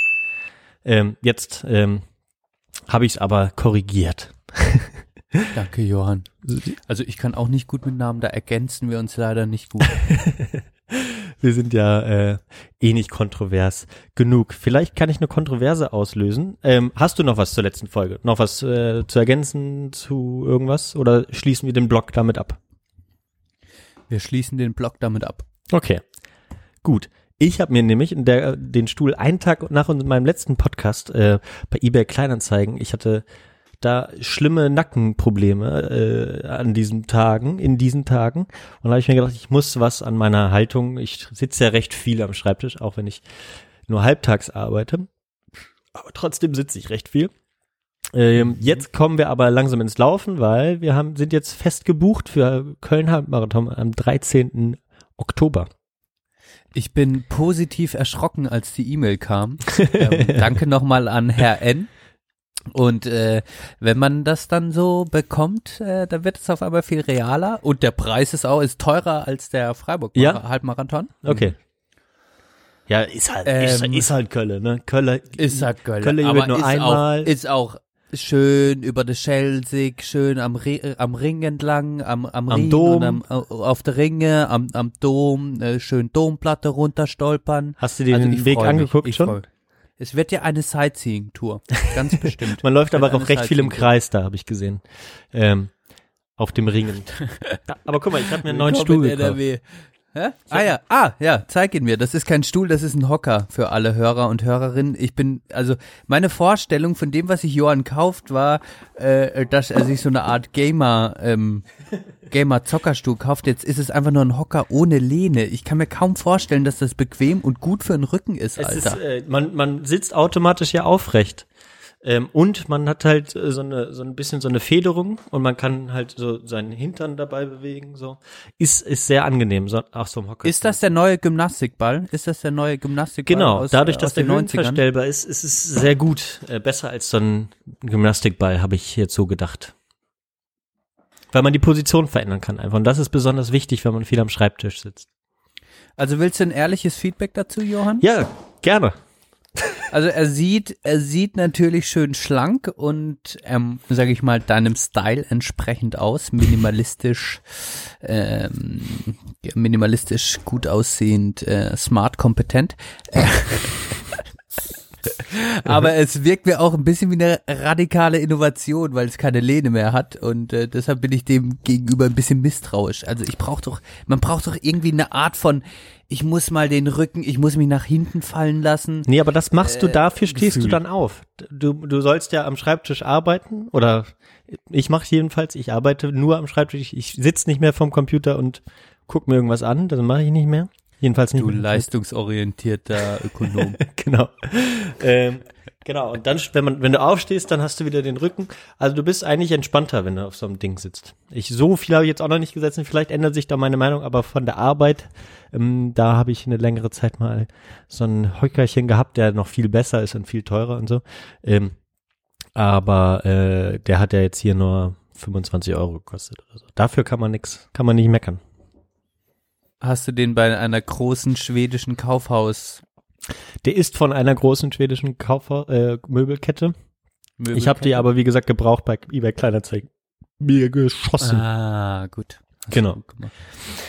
Ähm, jetzt ähm, habe ich es aber korrigiert. Danke, Johann. Also ich kann auch nicht gut mit Namen, da ergänzen wir uns leider nicht gut. Wir sind ja äh, eh nicht kontrovers genug. Vielleicht kann ich eine Kontroverse auslösen. Ähm, hast du noch was zur letzten Folge? Noch was äh, zu ergänzen zu irgendwas? Oder schließen wir den Blog damit ab? Wir schließen den Blog damit ab. Okay, gut. Ich habe mir nämlich in der, den Stuhl einen Tag nach meinem letzten Podcast äh, bei eBay Kleinanzeigen, ich hatte da schlimme Nackenprobleme äh, an diesen Tagen, in diesen Tagen. Und da habe ich mir gedacht, ich muss was an meiner Haltung. Ich sitze ja recht viel am Schreibtisch, auch wenn ich nur halbtags arbeite. Aber trotzdem sitze ich recht viel. Ähm, jetzt kommen wir aber langsam ins Laufen, weil wir haben, sind jetzt fest gebucht für Köln Halbmarathon am 13. Oktober. Ich bin positiv erschrocken, als die E-Mail kam. ähm, danke nochmal an Herr N. Und äh, wenn man das dann so bekommt, äh, dann wird es auf einmal viel realer. Und der Preis ist auch ist teurer als der Freiburg Ja? Halbmarathon. Okay. Ja, ist halt, ist, Ähm, ist halt Köln, ne? Köln Ist halt Gölle. Köln aber nur ist einmal. Auch, ist auch schön über der Schelsig, schön am, Ri äh, am Ring entlang, am, am, Am Ring Dom. und am, au- auf der Ringe, am, am Dom, äh, schön Domplatte runterstolpern. Hast du dir Also den Weg mich, angeguckt ich schon? freu- Es wird ja eine Sightseeing-Tour, ganz bestimmt. Man läuft aber auch recht viel im. Kreis da, habe ich gesehen. Ähm, auf dem Ringen. Aber guck mal, ich habe mir einen neuen Willkommen Stuhl gekauft. NRW. Hä? Ah ja, ah ja, zeig ihn mir. Das ist kein Stuhl, das ist ein Hocker für alle Hörer und Hörerinnen. Ich bin, also meine Vorstellung von dem, was sich Johann kauft, war, äh, dass er sich so eine Art Gamer, ähm, Gamer-Zockerstuhl kauft. Jetzt ist es einfach nur ein Hocker ohne Lehne. Ich kann mir kaum vorstellen, dass das bequem und gut für den Rücken ist, Es Alter. ist, äh, man, man sitzt automatisch ja aufrecht. Ähm, und man hat halt äh, so eine so ein bisschen so eine Federung und man kann halt so seinen Hintern dabei bewegen. So ist ist sehr angenehm. So, ach so im Hocker. Ist das der neue Gymnastikball? Ist das der neue Gymnastikball? Genau, aus, dadurch, äh, dass der den 90ern? höhenverstellbar ist, ist es sehr gut. Äh, besser als so ein Gymnastikball, habe ich jetzt so gedacht. Weil man die Position verändern kann einfach. Und das ist besonders wichtig, wenn man viel am Schreibtisch sitzt. Also willst du ein ehrliches Feedback dazu, Johann? Ja, gerne. Also er sieht, er sieht natürlich schön schlank und, ähm, sage ich mal, deinem Style entsprechend aus, minimalistisch, ähm, minimalistisch gut aussehend, äh, smart, kompetent. Aber es wirkt mir auch ein bisschen wie eine radikale Innovation, weil es keine Lehne mehr hat und äh, deshalb bin ich dem gegenüber ein bisschen misstrauisch. Also ich brauche doch, man braucht doch irgendwie eine Art von, ich muss mal den Rücken, ich muss mich nach hinten fallen lassen. Nee, aber das machst du, Äh, dafür stehst du Gefühl. dann auf. Du, du sollst ja am Schreibtisch arbeiten oder ich mache jedenfalls, ich arbeite nur am Schreibtisch. Ich, ich sitze nicht mehr vom Computer und guck mir irgendwas an, das mache ich nicht mehr. Jedenfalls nicht Du leistungsorientierter Ökonom. genau. ähm, genau. Und dann, wenn man, wenn du aufstehst, dann hast du wieder den Rücken. Also du bist eigentlich entspannter, wenn du auf so einem Ding sitzt. Ich so viel habe ich jetzt auch noch nicht gesetzt. und Vielleicht ändert sich da meine Meinung, aber von der Arbeit, ähm, da habe ich eine längere Zeit mal so ein Hockerchen gehabt, der noch viel besser ist und viel teurer und so. Ähm, aber äh, der hat ja jetzt hier nur 25 Euro gekostet oder so. Dafür kann man nix, kann man nicht meckern. Hast du den bei einer großen schwedischen Kaufhaus Der ist von einer großen schwedischen Kaufha äh, Möbelkette. Ich habe die aber, wie gesagt, gebraucht bei eBay Kleinanzeigen. Mir geschossen. Ah, gut. Hast Genau. gut.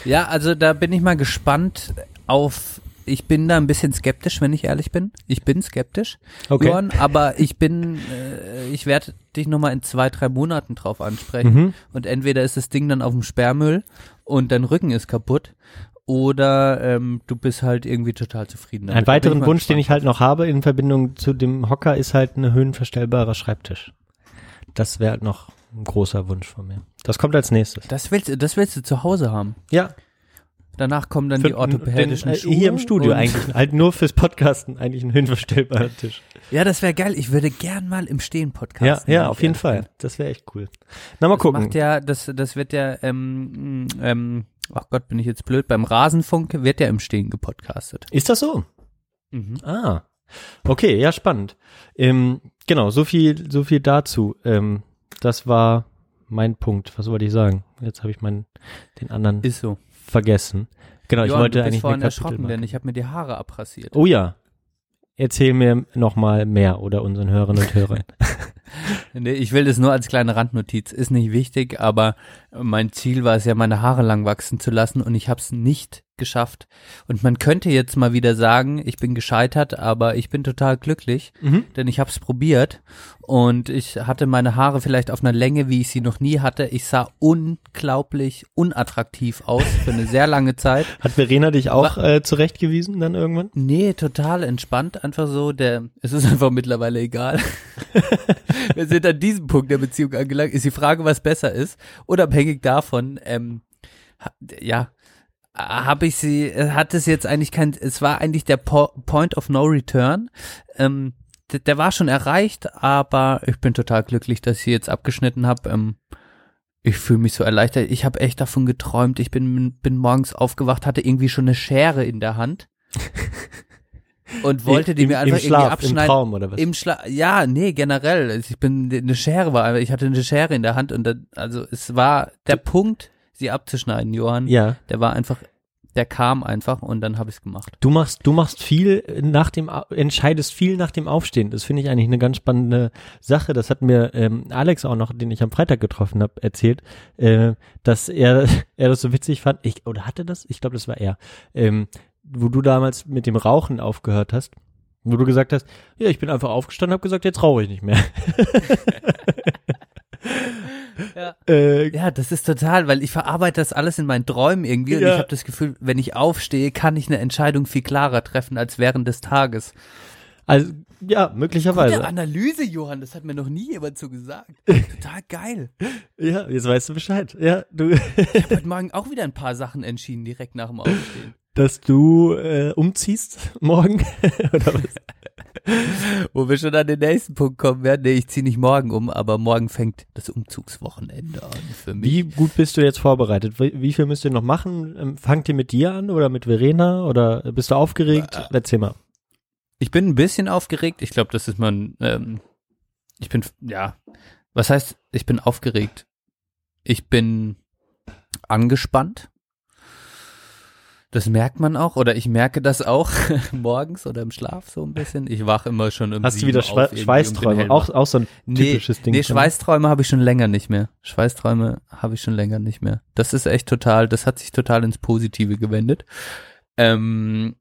Ja, also da bin ich mal gespannt auf. Ich bin da ein bisschen skeptisch, wenn ich ehrlich bin. Ich bin skeptisch, Okay. Johann, aber ich bin, äh, ich werde dich nochmal in zwei, drei Monaten drauf ansprechen. Mhm. Und entweder ist das Ding dann auf dem Sperrmüll und dein Rücken ist kaputt, oder ähm, du bist halt irgendwie total zufrieden. damit. Ein weiteren mal Wunsch, den ich halt noch habe in Verbindung zu dem Hocker, ist halt ein höhenverstellbarer Schreibtisch. Das wäre halt noch ein großer Wunsch von mir. Das kommt als nächstes. Das willst, du- das willst du zu Hause haben. Ja, Danach kommen dann für- die orthopädischen den, äh, Schuhe. Hier im Studio eigentlich. Halt nur fürs Podcasten eigentlich ein höhenverstellbarer Tisch. Ja, das wäre geil. Ich würde gern mal im Stehen Ja, podcasten. ja, wenn auf jeden Fall. bin. Das wäre echt cool. Na, mal Das gucken. macht ja, das, das wird ja, ähm, ähm, ach Gott, bin ich jetzt blöd, beim Rasenfunk wird ja im Stehen gepodcastet. Ist das so? Mhm. Ah, okay, ja, spannend. Ähm, genau, so viel, so viel dazu. Ähm, das war mein Punkt. Was wollte ich sagen? Jetzt habe ich meinen, den anderen Ist so. Vergessen. Genau, ich Johann, wollte du bist eigentlich vorhin erschrocken, denn ich habe mir die Haare abrasiert. Oh ja. Erzähl mir noch mal mehr oder unseren Hörerinnen und Hörern. Nee, ich will das nur als kleine Randnotiz. Ist nicht wichtig, aber mein Ziel war es ja, meine Haare lang wachsen zu lassen und ich habe es nicht geschafft. Und man könnte jetzt mal wieder sagen, ich bin gescheitert, aber ich bin total glücklich, Mhm. denn ich habe es probiert und ich hatte meine Haare vielleicht auf einer Länge, wie ich sie noch nie hatte. Ich sah unglaublich unattraktiv aus für eine sehr lange Zeit. Hat Verena dich auch äh, zurechtgewiesen dann irgendwann? Nee, total entspannt, einfach so, der, es ist einfach mittlerweile egal. Wir sind an diesem Punkt der Beziehung angelangt, ist die Frage, was besser ist, unabhängig davon, ähm, ja, habe ich sie, äh, hat es jetzt eigentlich kein, es war eigentlich der po Point of No Return, ähm, der, der war schon erreicht, aber ich bin total glücklich, dass ich sie jetzt abgeschnitten habe, ähm, ich fühle mich so erleichtert. Ich habe echt davon geträumt. Ich bin, bin morgens aufgewacht, hatte irgendwie schon eine Schere in der Hand und wollte die Im- mir einfach im Schlaf, irgendwie abschneiden. Im Traum oder was? Im Schla ja, nee, generell. Also Ich bin eine Schere war, ich hatte eine Schere in der Hand und dann, also es war der Punkt, sie abzuschneiden, Johann. ja. Der war einfach, der kam einfach und dann habe ich es gemacht. Du machst, du machst viel nach dem, entscheidest viel nach dem Aufstehen. Das finde ich eigentlich eine ganz spannende Sache. Das hat mir ähm, Alex auch noch, den ich am Freitag getroffen habe, erzählt, äh, dass er, er das so witzig fand. Ich, oder hatte das? Ich glaube, das war er. Ähm, wo du damals mit dem Rauchen aufgehört hast. Wo du gesagt hast, ja, ich bin einfach aufgestanden, habe gesagt, jetzt rauche ich nicht mehr. Ja. äh, Ja, das ist total, weil ich verarbeite das alles in meinen Träumen irgendwie und Ja. ich habe das Gefühl, wenn ich aufstehe, kann ich eine Entscheidung viel klarer treffen als während des Tages. also, ja, möglicherweise. Gute Analyse, Johann, das hat mir noch nie jemand so gesagt. Total geil. Ja, jetzt weißt du Bescheid. Ja, du, Ich habe heute Morgen auch wieder ein paar Sachen entschieden, direkt nach dem Aufstehen. dass du äh, umziehst morgen oder was? Wo wir schon an den nächsten Punkt kommen werden. Nee, ich ziehe nicht morgen um, aber morgen fängt das Umzugswochenende an für mich. Wie gut bist du jetzt vorbereitet? Wie, wie viel müsst ihr noch machen? Ähm, Fangt ihr mit dir an oder mit Verena oder bist du aufgeregt? Äh, Erzähl mal. Ich bin ein bisschen aufgeregt. Ich glaube, das ist man, ähm, ich bin, ja, was heißt, ich bin aufgeregt? Ich bin angespannt. Das merkt man auch, oder ich merke das auch morgens oder im Schlaf so ein bisschen. Ich wache immer schon im Hast du wieder Schwe Schweißträume? Auch, auch so ein typisches nee, Ding. Nee, Schweißträume habe ich schon länger nicht mehr. Schweißträume habe ich schon länger nicht mehr. Das ist echt total, das hat sich total ins Positive gewendet. Ähm,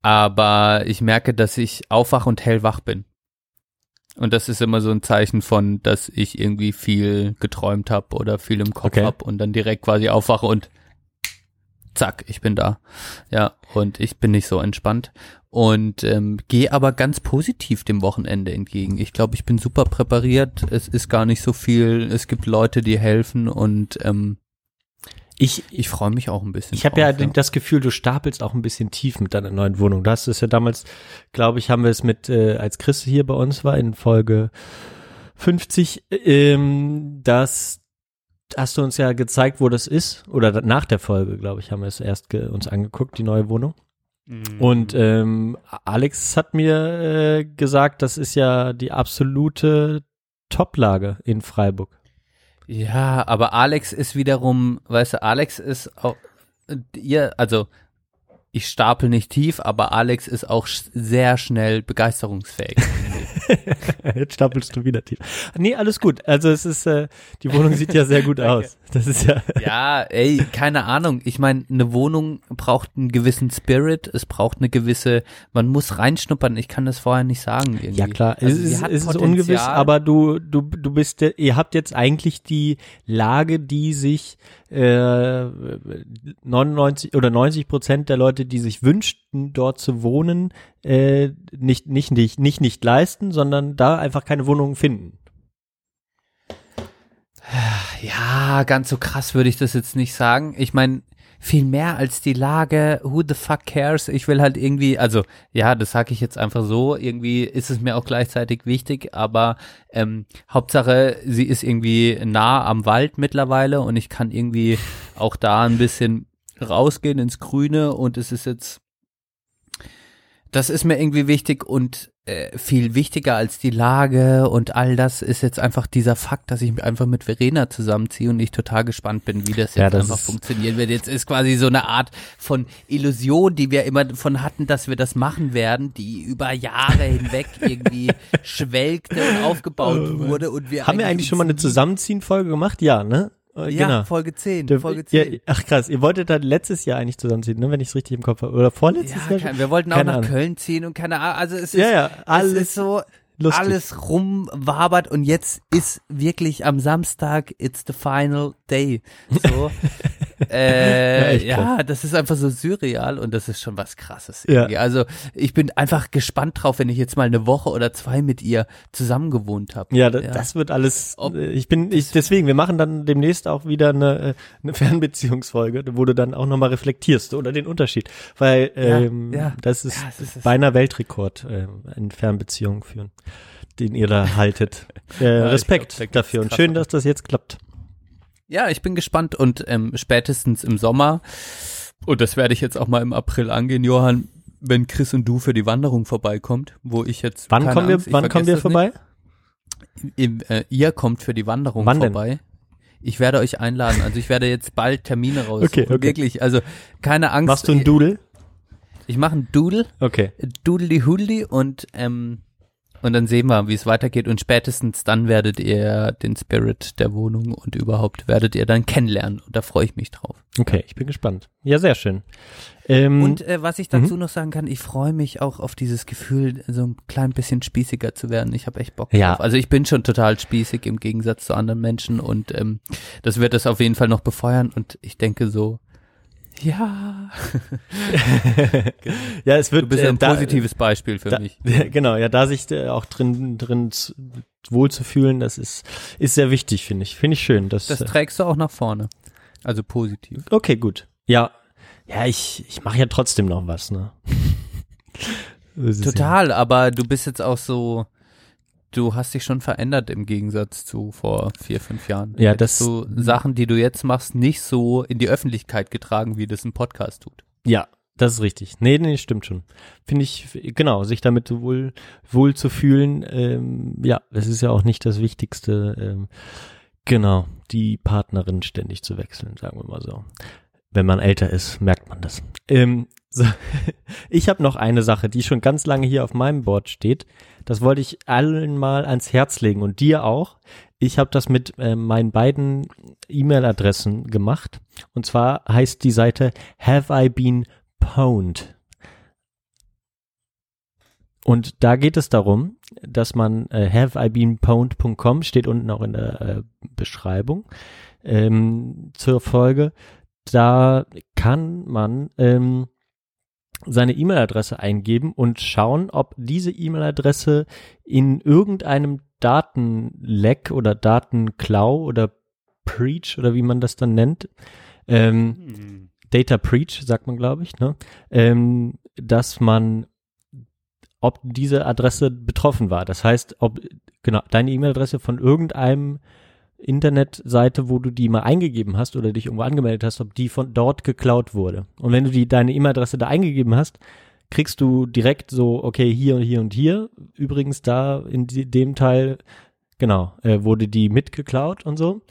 aber ich merke, dass ich aufwach und hellwach bin. Und das ist immer so ein Zeichen von, dass ich irgendwie viel geträumt habe oder viel im Kopf Okay. hab und dann direkt quasi aufwache und zack, ich bin da. Ja, und ich bin nicht so entspannt und ähm, gehe aber ganz positiv dem Wochenende entgegen. Ich glaube, ich bin super präpariert. Es ist gar nicht so viel. Es gibt Leute, die helfen und ähm, Ich, ich freue mich auch ein bisschen. Ich habe ja drauf, das Gefühl, du stapelst auch ein bisschen tief mit deiner neuen Wohnung. Du hast es ja damals, glaube ich, haben wir es mit, äh, als Chris hier bei uns war, in Folge 50, ähm, das hast du uns ja gezeigt, wo das ist. Oder nach der Folge, glaube ich, haben wir es erst uns angeguckt, die neue Wohnung. Und ähm, Alex hat mir äh, gesagt, das ist ja die absolute Toplage in Freiburg. Ja, aber Alex ist wiederum, weißt du, Alex ist auch, ihr, also ich stapel nicht tief, aber Alex ist auch sehr schnell begeisterungsfähig. Jetzt stapelst du wieder tief. Nee, alles gut. Also es ist, äh, die Wohnung sieht ja sehr gut aus. Das ist ja. ja, ey, keine Ahnung. Ich meine, eine Wohnung braucht einen gewissen Spirit, es braucht eine gewisse, man muss reinschnuppern. Ich kann das vorher nicht sagen. Irgendwie. Ja klar, Also es, ist, es ist ungewiss, aber du, du, du bist, der- ihr habt jetzt eigentlich die Lage, die sich äh, 99 oder 90 Prozent der Leute, die sich wünschten, dort zu wohnen, äh, nicht, nicht, nicht, nicht, nicht leisten, sondern da einfach keine Wohnungen finden. Ja, ganz so krass würde ich das jetzt nicht sagen. Ich meine, viel mehr als die Lage, who the fuck cares? Ich will halt irgendwie, also ja, das sage ich jetzt einfach so, irgendwie ist es mir auch gleichzeitig wichtig, aber ähm, Hauptsache, sie ist irgendwie nah am Wald mittlerweile und ich kann irgendwie auch da ein bisschen rausgehen ins Grüne und es ist jetzt das ist mir irgendwie wichtig und äh, viel wichtiger als die Lage und all das ist jetzt einfach dieser Fakt, dass ich mich einfach mit Verena zusammenziehe und ich total gespannt bin, wie das Ja, jetzt das einfach funktionieren wird. Jetzt ist quasi so eine Art von Illusion, die wir immer davon hatten, dass wir das machen werden, die über Jahre hinweg irgendwie schwelgte und aufgebaut wurde und wir Oh Haben wir eigentlich schon mal eine Zusammenziehen-Folge gemacht? Ja, ne? Äh, Ja, genau. Folge 10, Der- Folge ja, 10. ach krass, ihr wolltet dann letztes Jahr eigentlich zusammenziehen, ne, wenn ich es richtig im Kopf habe. Oder vorletztes Ja, Jahr? kein, wir wollten auch Keine nach Ahnung. Köln ziehen und keine Ahnung, also es ist, Ja, ja, alles es ist so lustig. alles rumwabert und jetzt ist wirklich am Samstag it's the final day. So. äh, ja, krass. das ist einfach so surreal und das ist schon was krasses Ja. irgendwie. Also ich bin einfach gespannt drauf, wenn ich jetzt mal eine Woche oder zwei mit ihr zusammen gewohnt habe. Ja, da, das wird alles. Ob- äh, ich bin, ich deswegen. Wir machen dann demnächst auch wieder eine, äh, eine Fernbeziehungsfolge, wo du dann auch nochmal reflektierst oder den Unterschied, weil Ja, ähm, ja. das ist Ja, es ist- beinahe Weltrekord ähm, in Fernbeziehungen führen, den ihr da haltet. Äh, ich Respekt glaub, da dafür und schön, dass das jetzt klappt. Ja, ich bin gespannt und ähm, spätestens im Sommer, und das werde ich jetzt auch mal im April angehen, Johann, wenn Chris und du für die Wanderung vorbeikommt, wo ich jetzt Wann kommen wir? Angst, wann kommen wir vorbei? Im, äh, ihr kommt für die Wanderung Wann denn? vorbei. Ich werde euch einladen. Also ich werde jetzt bald Termine raussuchen. Okay, okay. Wirklich. Also keine Angst. Machst du ein Doodle? Ich mache ein Doodle, Okay. Doodly Hoodly und ähm, und dann sehen wir, wie es weitergeht und spätestens dann werdet ihr den Spirit der Wohnung und überhaupt werdet ihr dann kennenlernen und da freue ich mich drauf. Okay, ich bin gespannt. Ja, sehr schön. Ähm, Und äh, was ich dazu noch sagen kann, ich freue mich auch auf dieses Gefühl, so ein klein bisschen spießiger zu werden. Ich habe echt Bock Ja. drauf. Also ich bin schon total spießig im Gegensatz zu anderen Menschen und ähm, das wird es auf jeden Fall noch befeuern und ich denke so, ja, ja, es wird du bist ja äh, ein da- positives Beispiel für da, mich. Genau, ja, da sich äh, auch drin drin wohl zu fühlen, das ist ist sehr wichtig, finde ich. Finde ich schön. Das, Das äh, trägst du auch nach vorne. Also positiv. okay, gut. Ja, ja, ich ich mache ja trotzdem noch was, ne? Total, aber du bist jetzt auch so, du hast dich schon verändert im Gegensatz zu vor vier, fünf Jahren. Ja, Hättest das- du Sachen, die du jetzt machst, nicht so in die Öffentlichkeit getragen, wie das ein Podcast tut. Ja, das ist richtig. Nee, nee, stimmt schon. Finde ich, genau, sich damit so wohl, wohl zu fühlen, ähm, ja, das ist ja auch nicht das Wichtigste, ähm, genau, die Partnerin ständig zu wechseln, sagen wir mal so. Wenn man älter ist, merkt man das. Ähm, so. Ich habe noch eine Sache, die schon ganz lange hier auf meinem Board steht. Das wollte ich allen mal ans Herz legen und dir auch. Ich habe das mit äh, meinen beiden E-Mail-Adressen gemacht. Und zwar heißt die Seite Have I Been Pwned? Und da geht es darum, dass man äh, haveibeenpwned.com steht unten auch in der äh, Beschreibung ähm, zur Folge. Da kann man ähm, seine E-Mail-Adresse eingeben und schauen, ob diese E-Mail-Adresse in irgendeinem Datenleck oder Datenklau oder Preach oder wie man das dann nennt, ähm, Data Preach, sagt man, glaube ich, ne? ähm, dass man, ob diese Adresse betroffen war. Das heißt, ob genau deine E-Mail-Adresse von irgendeinem Internetseite, wo du die mal eingegeben hast oder dich irgendwo angemeldet hast, ob die von dort geklaut wurde. Und wenn du die deine E-Mail-Adresse da eingegeben hast, kriegst du direkt so, okay, hier und hier und hier. Übrigens da in dem Teil, genau, äh, wurde die mitgeklaut und so.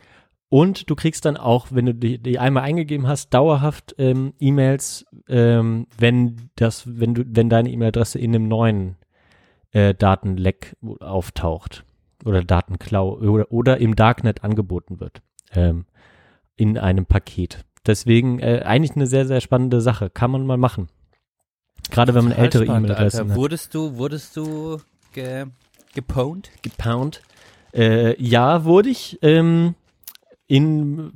Und du kriegst dann auch, wenn du die, die einmal eingegeben hast, dauerhaft ähm, E-Mails, ähm, wenn das, wenn du, wenn deine E-Mail-Adresse in einem neuen äh, Datenleck auftaucht oder Datenklau oder, oder im Darknet angeboten wird ähm, in einem Paket. Deswegen äh, eigentlich eine sehr, sehr spannende Sache. Kann man mal machen. Gerade wenn man ältere E-Mail-Adressen hat. Wurdest du, wurdest du ge, geponed? gepound. Äh, ja, wurde ich ähm, in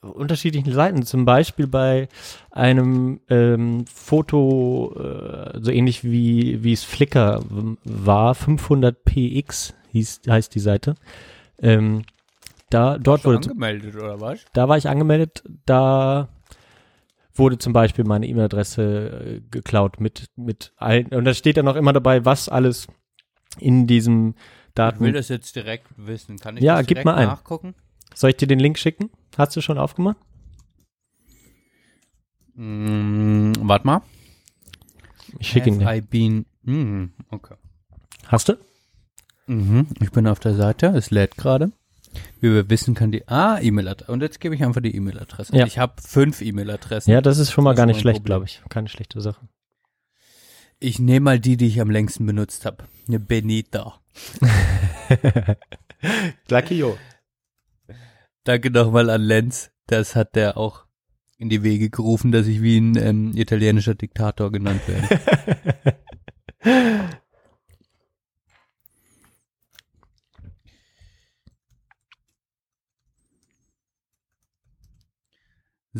unterschiedlichen Seiten, zum Beispiel bei einem ähm, Foto, äh, so ähnlich wie wie es Flickr war, 500px hieß, heißt die Seite. Ähm, da, dort wurde, angemeldet oder was? da war ich angemeldet, da wurde zum Beispiel meine E-Mail-Adresse äh, geklaut mit, mit allen, und da steht dann noch immer dabei, was alles in diesem Ich Daten. will das jetzt direkt wissen. Kann ich Ja, das gib direkt mal ein. nachgucken? Soll ich dir den Link schicken? Hast du schon aufgemacht? Mm, warte mal. Ich schicke ihn dir. Been, mm, okay. Hast du? Mhm. Ich bin auf der Seite, es lädt gerade. Wie wir wissen, kann die, ah, E-Mail-Adresse. Und jetzt gebe ich einfach die E-Mail-Adresse. Ja. Ich habe fünf E-Mail-Adressen. Ja, das ist schon mal gar nicht schlecht, glaube ich. Keine schlechte Sache. Ich nehme mal die, die ich am längsten benutzt habe. Eine Benita. Lucky Danke nochmal an Lenz. Das hat der auch in die Wege gerufen, dass ich wie ein ähm, italienischer Diktator genannt werde.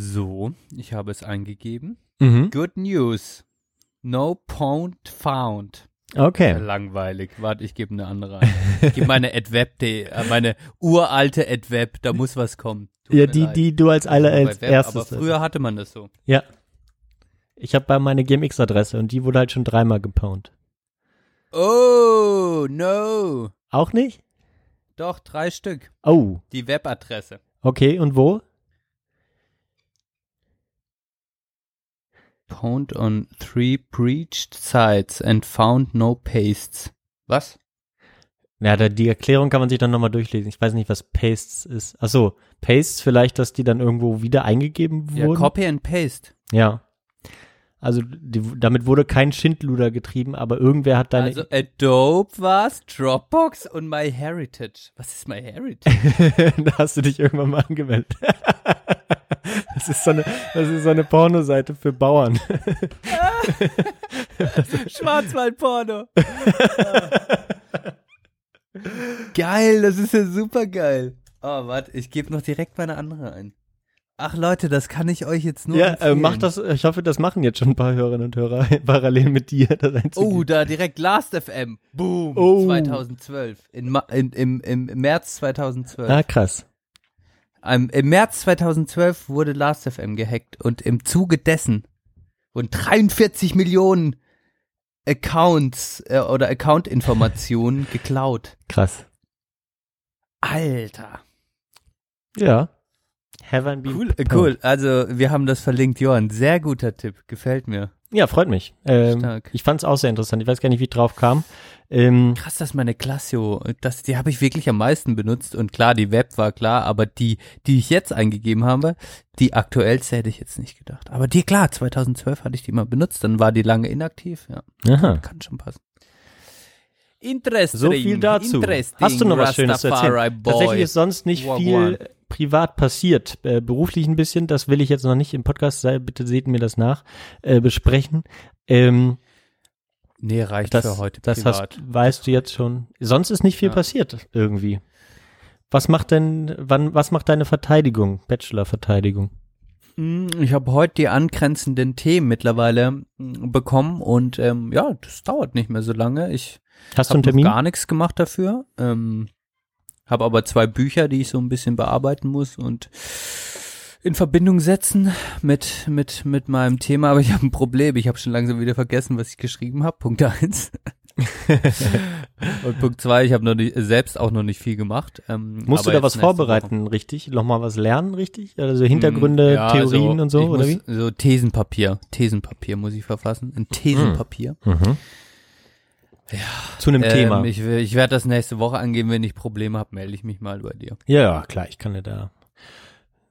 So, ich habe es eingegeben. mhm. Good news. No pound found. Okay. Langweilig. Warte, ich gebe eine andere ein. Ich gebe meine AdWeb, äh, meine uralte AdWeb, da muss was kommen. Tut Ja, die, leid. die du als erstes. Aber früher hatte man das so. Ja. Ich habe bei meine GMX-Adresse und die wurde halt schon dreimal gepound. Oh, no. Auch nicht? Doch, drei Stück. Oh, Die Webadresse. okay. Und wo? Pwned on three breached sites and found no pastes. Was? Ja, da, die Erklärung kann man sich dann nochmal durchlesen. Ich weiß nicht, was Pastes ist. Ach so, Pastes vielleicht, dass die dann irgendwo wieder eingegeben Ja, wurden? Copy and Paste. Ja. Also die, damit wurde kein Schindluder getrieben, aber irgendwer hat deine Also Adobe war's, Dropbox und MyHeritage. Was ist MyHeritage? da hast du dich irgendwann mal angemeldet. das ist so eine, das ist so eine Pornoseite für Bauern. Schwarzwaldporno. geil, das ist ja super geil. Oh, warte, ich gebe noch direkt meine andere ein. Ach Leute, das kann ich euch jetzt nur ja, äh, empfehlen. mach das. Ich hoffe, das machen jetzt schon ein paar Hörerinnen und Hörer parallel mit dir. Oh, da direkt Last.fm. Boom. Oh. 2012. In, in, im, Im März 2012. Ah, krass. Im, Im März 2012 wurde Last.fm gehackt und im Zuge dessen wurden 43 Millionen Accounts äh, oder Account-Informationen geklaut. Krass. Alter. Ja. Haven't been Cool, cool. Also wir haben das verlinkt, Johann. Sehr guter Tipp. Gefällt mir. Ja, freut mich. Ähm, Stark. ich fand es auch sehr interessant. Ich weiß gar nicht, wie ich drauf kam. Ähm, Krass, dass meine Classio, das, die habe ich wirklich am meisten benutzt und klar, die Web war klar, aber die, die ich jetzt eingegeben habe, die aktuellste hätte ich jetzt nicht gedacht. Aber die, klar, 2012 hatte ich die mal benutzt, dann war die lange inaktiv, ja. aha. Kann schon passen. Interesting. So viel dazu. Hast du noch was Schönes zu erzählen? Boy. Tatsächlich ist sonst nicht Wagwan. viel privat passiert. Äh, beruflich ein bisschen, das will ich jetzt noch nicht im Podcast, sei, bitte seht mir das nach, äh, besprechen. Ähm, Nee, reicht das für heute das privat. hast, weißt du jetzt schon. Sonst ist nicht viel Ja. passiert irgendwie. Was macht denn, wann, was macht deine Verteidigung, Bachelor-Verteidigung? Mm, Ich habe heute die angrenzenden Themen mittlerweile mm, bekommen und ähm, ja, das dauert nicht mehr so lange. Ich Hast du habe gar nichts gemacht dafür. Ähm, habe aber zwei Bücher, die ich so ein bisschen bearbeiten muss und in Verbindung setzen mit mit mit meinem Thema. Aber ich habe ein Problem. Ich habe schon langsam wieder vergessen, was ich geschrieben habe. Punkt eins. und Punkt zwei, ich habe noch nicht, selbst auch noch nicht viel gemacht. Ähm, Musst du da was nächste Woche. vorbereiten, richtig? Nochmal was lernen, richtig? Also Hintergründe, Mm, ja, Theorien und so, oder muss, wie? So Thesenpapier. Thesenpapier muss ich verfassen. Ein Thesenpapier. Mhm. Zu einem Ähm, Thema. Ich, ich werde das nächste Woche angeben. Wenn ich Probleme habe, melde ich mich mal bei dir. Ja, ja, klar, ich kann dir da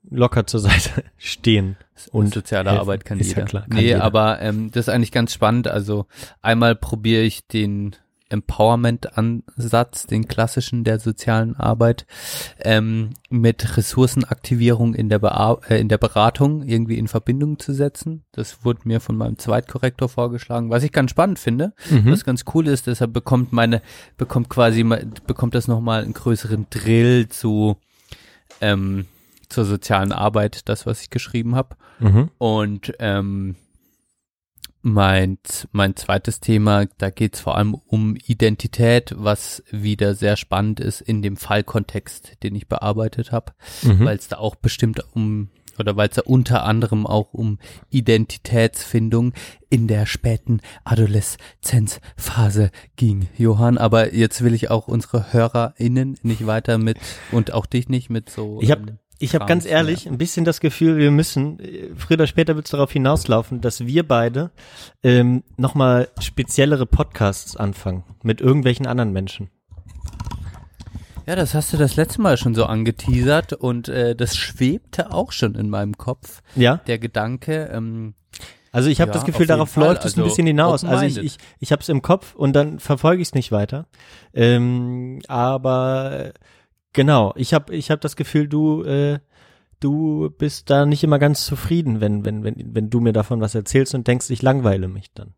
locker zur Seite stehen. Und soziale helfen. Arbeit kann Ist jeder. ja klar, kann nee, jeder. aber ähm, das ist eigentlich ganz spannend. Also einmal probiere ich den Empowerment-Ansatz, den klassischen der sozialen Arbeit, ähm, mit Ressourcenaktivierung in der, Bea äh, in der Beratung irgendwie in Verbindung zu setzen. Das wurde mir von meinem Zweitkorrektor vorgeschlagen, was ich ganz spannend finde. Mhm. Was ganz cool ist, deshalb bekommt meine, bekommt quasi, bekommt das nochmal einen größeren Drill zu, ähm, zur sozialen Arbeit, das, was ich geschrieben habe. Mhm. Und ähm, mein, mein zweites Thema, da geht es vor allem um Identität, was wieder sehr spannend ist in dem Fallkontext, den ich bearbeitet habe, Mhm. weil es da auch bestimmt um oder weil es da unter anderem auch um Identitätsfindung in der späten Adoleszenzphase ging, Johann. Aber jetzt will ich auch unsere HörerInnen nicht weiter mit und auch dich nicht mit so. Ich hab- ähm, Ich habe ganz ehrlich ein bisschen das Gefühl, wir müssen, äh, früher oder später wird es darauf hinauslaufen, dass wir beide ähm, nochmal speziellere Podcasts anfangen mit irgendwelchen anderen Menschen. Ja, das hast du das letzte Mal schon so angeteasert und äh, das schwebte auch schon in meinem Kopf, Ja, der Gedanke. Ähm, also ich habe Ja, das Gefühl, darauf Fall. läuft es ein Also bisschen hinaus. Also ich, ich, ich habe es im Kopf und dann verfolge ich es nicht weiter. Ähm, aber genau, ich habe ich hab das Gefühl, du äh, du bist da nicht immer ganz zufrieden, wenn wenn wenn wenn du mir davon was erzählst und denkst, ich langweile mich dann.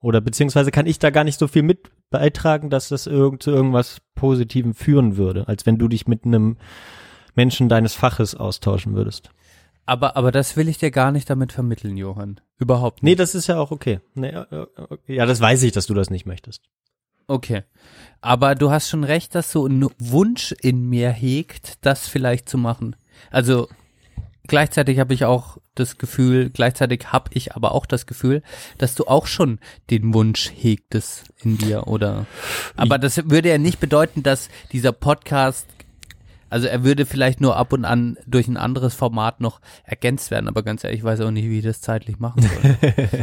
Oder beziehungsweise kann ich da gar nicht so viel mit beitragen, dass das irgend zu irgendwas Positivem führen würde, als wenn du dich mit einem Menschen deines Faches austauschen würdest. aber, aber das will ich dir gar nicht damit vermitteln, Johann. Überhaupt Nee, nicht. das ist ja auch okay. Nee, äh, äh, okay. ja, das weiß ich, dass du das nicht möchtest. Okay. Aber du hast schon recht, dass so ein Wunsch in mir hegt, das vielleicht zu machen. Also gleichzeitig habe ich auch das Gefühl, gleichzeitig habe ich aber auch das Gefühl, dass du auch schon den Wunsch hegtest in dir, oder? Aber das würde ja nicht bedeuten, dass dieser Podcast, also er würde vielleicht nur ab und an durch ein anderes Format noch ergänzt werden, aber ganz ehrlich, ich weiß auch nicht, wie ich das zeitlich machen soll.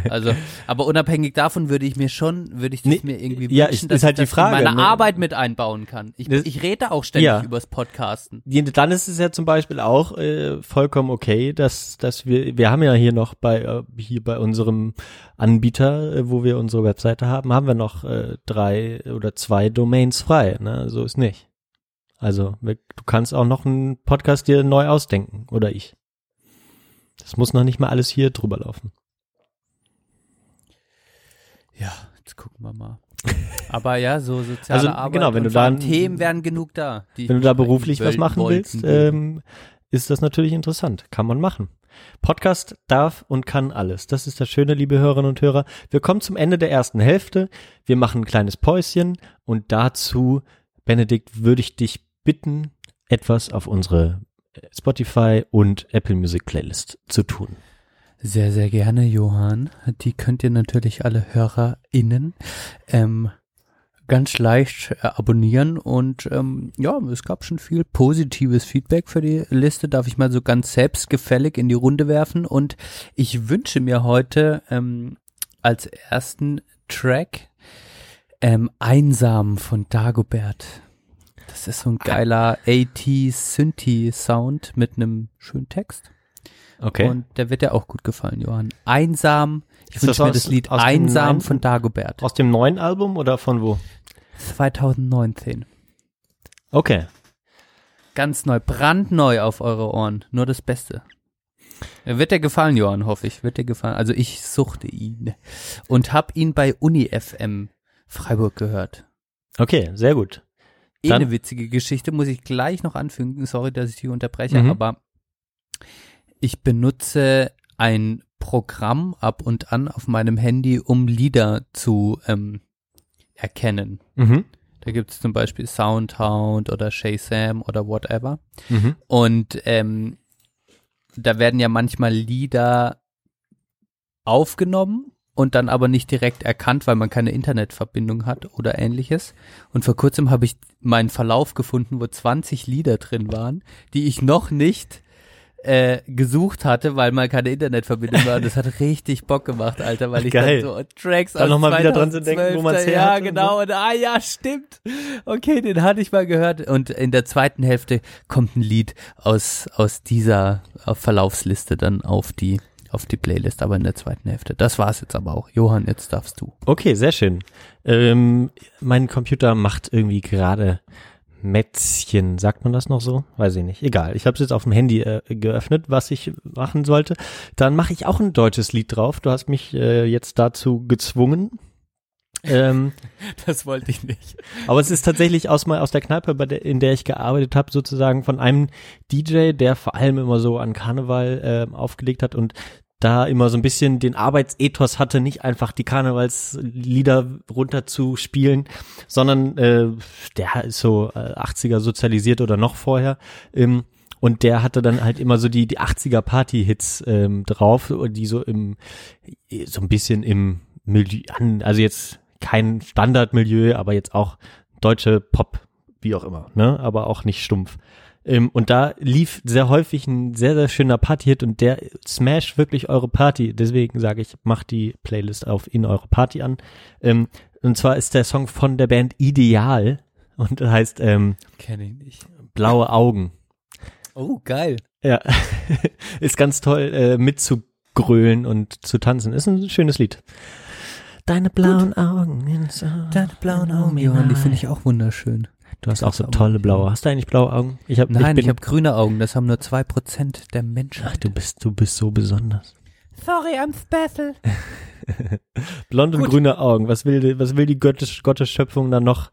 also, aber unabhängig davon würde ich mir schon, würde ich das Nee, mir irgendwie ja, wünschen, ist- dass ist halt ich die Frage, in meine ne? Arbeit mit einbauen kann. Ich, Das- ich rede auch ständig Ja. übers Podcasten. Dann ist es ja zum Beispiel auch äh, vollkommen okay, dass, dass wir, wir haben ja hier noch bei, äh, hier bei unserem Anbieter, äh, wo wir unsere Webseite haben, haben wir noch äh, drei oder zwei Domains frei. Ne? So ist nicht. Also du kannst auch noch einen Podcast dir neu ausdenken oder ich. Das muss noch nicht mal alles hier drüber laufen. Ja, jetzt gucken wir mal. Aber ja, so soziale Also, Arbeit genau, wenn du da- Themen wären genug da. Wenn du da beruflich was machen willst, ähm, ist das natürlich interessant. Kann man machen. Podcast darf und kann alles. Das ist das Schöne, liebe Hörerinnen und Hörer. Wir kommen zum Ende der ersten Hälfte. Wir machen ein kleines Päuschen und dazu, Benedikt, würde ich dich bitten, etwas auf unsere Spotify und Apple Music Playlist zu tun. Sehr, sehr gerne, Johann. Die könnt ihr natürlich alle HörerInnen ähm, ganz leicht äh, abonnieren und ähm, ja, es gab schon viel positives Feedback für die Liste, darf ich mal so ganz selbstgefällig in die Runde werfen und ich wünsche mir heute ähm, als ersten Track ähm, Einsam von Dagobert. Das ist so ein geiler 80s Synthi-Sound mit einem schönen Text. Okay. Und der wird dir auch gut gefallen, Johann. Einsam. Ich wünsche mir aus- das Lied Einsam neuen- von Dagobert. Aus dem neuen Album oder von wo? 2019. Okay. Ganz neu, brandneu auf eure Ohren. Nur das Beste. Wird dir gefallen, Johann, hoffe ich. Wird dir gefallen. Also ich suchte ihn und hab ihn bei Uni FM Freiburg gehört. Okay, sehr gut. Eh Dann- eine witzige Geschichte, muss ich gleich noch anfügen. Sorry, dass ich dich unterbreche, Mhm. aber ich benutze ein Programm ab und an auf meinem Handy, um Lieder zu ähm, erkennen. Mhm. Da gibt es zum Beispiel Soundhound oder Shazam oder whatever. Mhm. Und ähm, da werden ja manchmal Lieder aufgenommen und dann aber nicht direkt erkannt, weil man keine Internetverbindung hat oder ähnliches. Und vor kurzem habe ich meinen Verlauf gefunden, wo 20 Lieder drin waren, die ich noch nicht äh, gesucht hatte, weil mal keine Internetverbindung war. Das hat richtig Bock gemacht, Alter, weil ich Geil. dann so Tracks Dann aus noch mal wieder dran zu denken, wo 2012, man's her Ja, genau. Und ah ja, stimmt. Okay, den hatte ich mal gehört. Und in der zweiten Hälfte kommt ein Lied aus aus dieser auf Verlaufsliste dann auf die auf die Playlist, aber in der zweiten Hälfte. Das war's jetzt aber auch. Johann, jetzt darfst du. Okay, sehr schön. Ähm, mein Computer macht irgendwie gerade Mätzchen. Sagt man das noch so? Weiß ich nicht. Egal. Ich habe es jetzt auf dem Handy äh, geöffnet, was ich machen sollte. Dann mache ich auch ein deutsches Lied drauf. Du hast mich äh, jetzt dazu gezwungen. Ähm, Das wollte ich nicht. aber es ist tatsächlich aus, mal aus der Kneipe, bei der, in der ich gearbeitet habe, sozusagen von einem DJ, der vor allem immer so an Karneval äh, aufgelegt hat und da immer so ein bisschen den Arbeitsethos hatte, nicht einfach die Karnevalslieder runterzuspielen, sondern äh, der ist so äh, 80er sozialisiert oder noch vorher. Ähm, und der hatte dann halt immer so die, die 80er Party-Hits ähm, drauf, die so im, so ein bisschen im Milieu, also jetzt kein Standardmilieu, aber jetzt auch deutsche Pop, wie auch immer, ne, aber auch nicht stumpf. Ähm, und da lief sehr häufig ein sehr, sehr schöner Party-Hit und der smash wirklich eure Party. Deswegen sage ich, macht die Playlist auf in eure Party an. Ähm, und zwar ist der Song von der Band Ideal und heißt ähm, Kenne ich nicht. Blaue Augen. Oh, geil. Ja, ist ganz toll äh, mitzugrölen und zu tanzen. Ist ein schönes Lied. Deine blauen Augen. in so- Deine blauen Augen, Johann, die finde ich auch wunderschön. Du hast auch so tolle blaue. Hast du eigentlich blaue Augen? Ich hab, Nein, ich ich, habe grüne Augen, das haben nur zwei Prozent der Menschen. Ach, du bist, du bist so besonders. Sorry, I'm special. Blond und Gut. grüne Augen. Was will, die- was will die Gottes, Gottes Schöpfung dann noch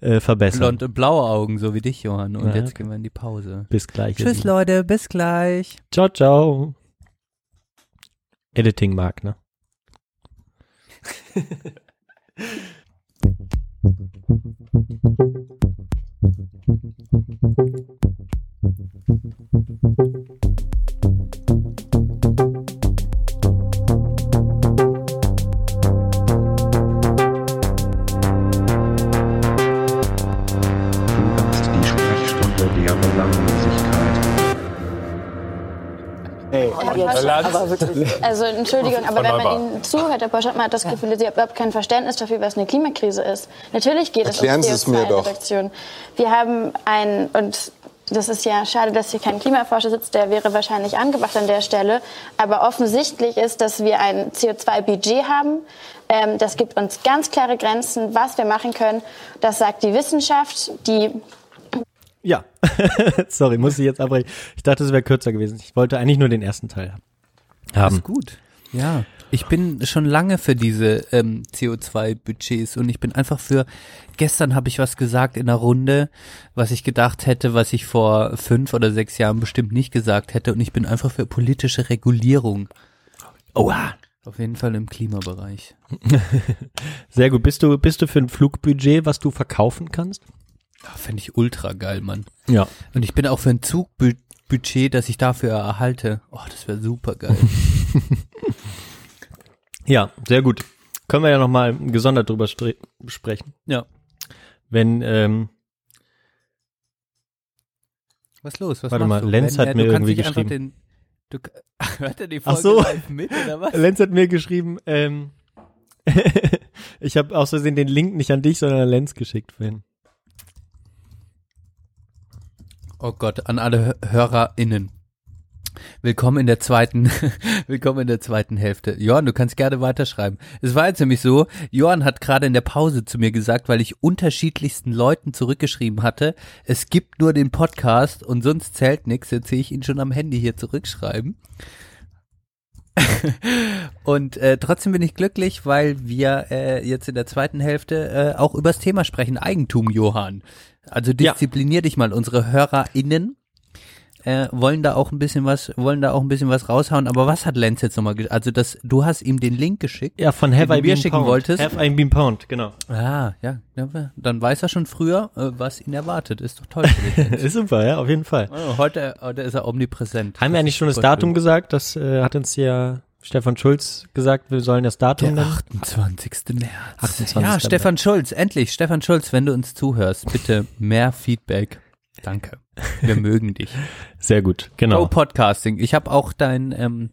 äh, verbessern? Blond und blaue Augen, so wie dich, Johann. Und Ja, jetzt gehen wir in die Pause. Bis gleich. Tschüss. Leute, bis gleich. Ciao, ciao. Editing mag, ne? Thank you. Aber wirklich. Also Entschuldigung, aber wenn man Ihnen zuhört, Herr Posch, hat man hat das Gefühl, Sie haben überhaupt kein Verständnis dafür, was eine Klimakrise ist. Natürlich geht Erklären es Sie um es mir doch. CO2-Reduktion. Wir haben ein, und das ist ja schade, dass hier kein Klimaforscher sitzt, der wäre wahrscheinlich angebracht an der Stelle. Aber offensichtlich ist, dass wir ein CO2-Budget haben. Ähm, das gibt uns ganz klare Grenzen, was wir machen können. Das sagt die Wissenschaft, die Ja. Sorry, muss ich jetzt abbrechen. Ich dachte, es wäre kürzer gewesen. Ich wollte eigentlich nur den ersten Teil haben. Ist gut. Ja. Ich bin schon lange für diese ähm, CO2-Budgets und ich bin einfach für, gestern habe ich was gesagt in einer Runde, was ich gedacht hätte, was ich vor fünf oder sechs Jahren bestimmt nicht gesagt hätte und ich bin einfach für politische Regulierung. Oha. Auf jeden Fall im Klimabereich. Sehr gut. Bist du, bist du für ein Flugbudget, was du verkaufen kannst? Ah, Fände ich ultra geil, Mann. Ja. Und ich bin auch für ein Zugbudget, das ich dafür erhalte. Oh, das wäre super geil. Ja, sehr gut. Können wir ja nochmal gesondert drüber sprechen. Ja. Wenn, ähm, Was los? Was Warte mal, du? Lenz Wenn, hat mir irgendwie geschrieben. Den, du, hört er die Ach Folge so. live mit oder was? Lenz hat mir geschrieben, ähm, ich habe aus Versehen den Link nicht an dich, sondern an Lenz geschickt vorhin. Oh Gott, an alle Hö- HörerInnen. Willkommen in der zweiten, willkommen in der zweiten Hälfte. Johann, du kannst gerne weiterschreiben. Es war jetzt nämlich so, Johann hat gerade in der Pause zu mir gesagt, weil ich unterschiedlichsten Leuten zurückgeschrieben hatte, es gibt nur den Podcast und sonst zählt nichts, jetzt sehe ich ihn schon am Handy hier zurückschreiben. und äh, trotzdem bin ich glücklich, weil wir äh, jetzt in der zweiten Hälfte äh, auch übers Thema sprechen, Eigentum, Johann. Also Ja. disziplinier dich mal, unsere HörerInnen äh, wollen da auch ein bisschen was, wollen da auch ein bisschen was raushauen. Aber was hat Lenz jetzt nochmal, also das, du hast ihm den Link geschickt. Ja, von Den Have du I Been schicken Pound. wolltest. Have I Been Pound, genau. Ah, ja, ja, dann weiß er schon früher, äh, was ihn erwartet. Ist doch toll. für dich. Ist super, ja, auf jeden Fall. oh, heute, heute ist er omnipräsent. Haben wir eigentlich schon das Datum schön. gesagt? Das äh, hat uns ja Stefan Schulz gesagt, wir sollen das Datum Der nennen. 28. März. 28. Ja, Stefan Schulz, endlich. Stefan Schulz, wenn du uns zuhörst, bitte mehr Feedback. Danke. Wir mögen dich. Sehr gut, Go genau. Podcasting. Ich habe auch dein, ähm,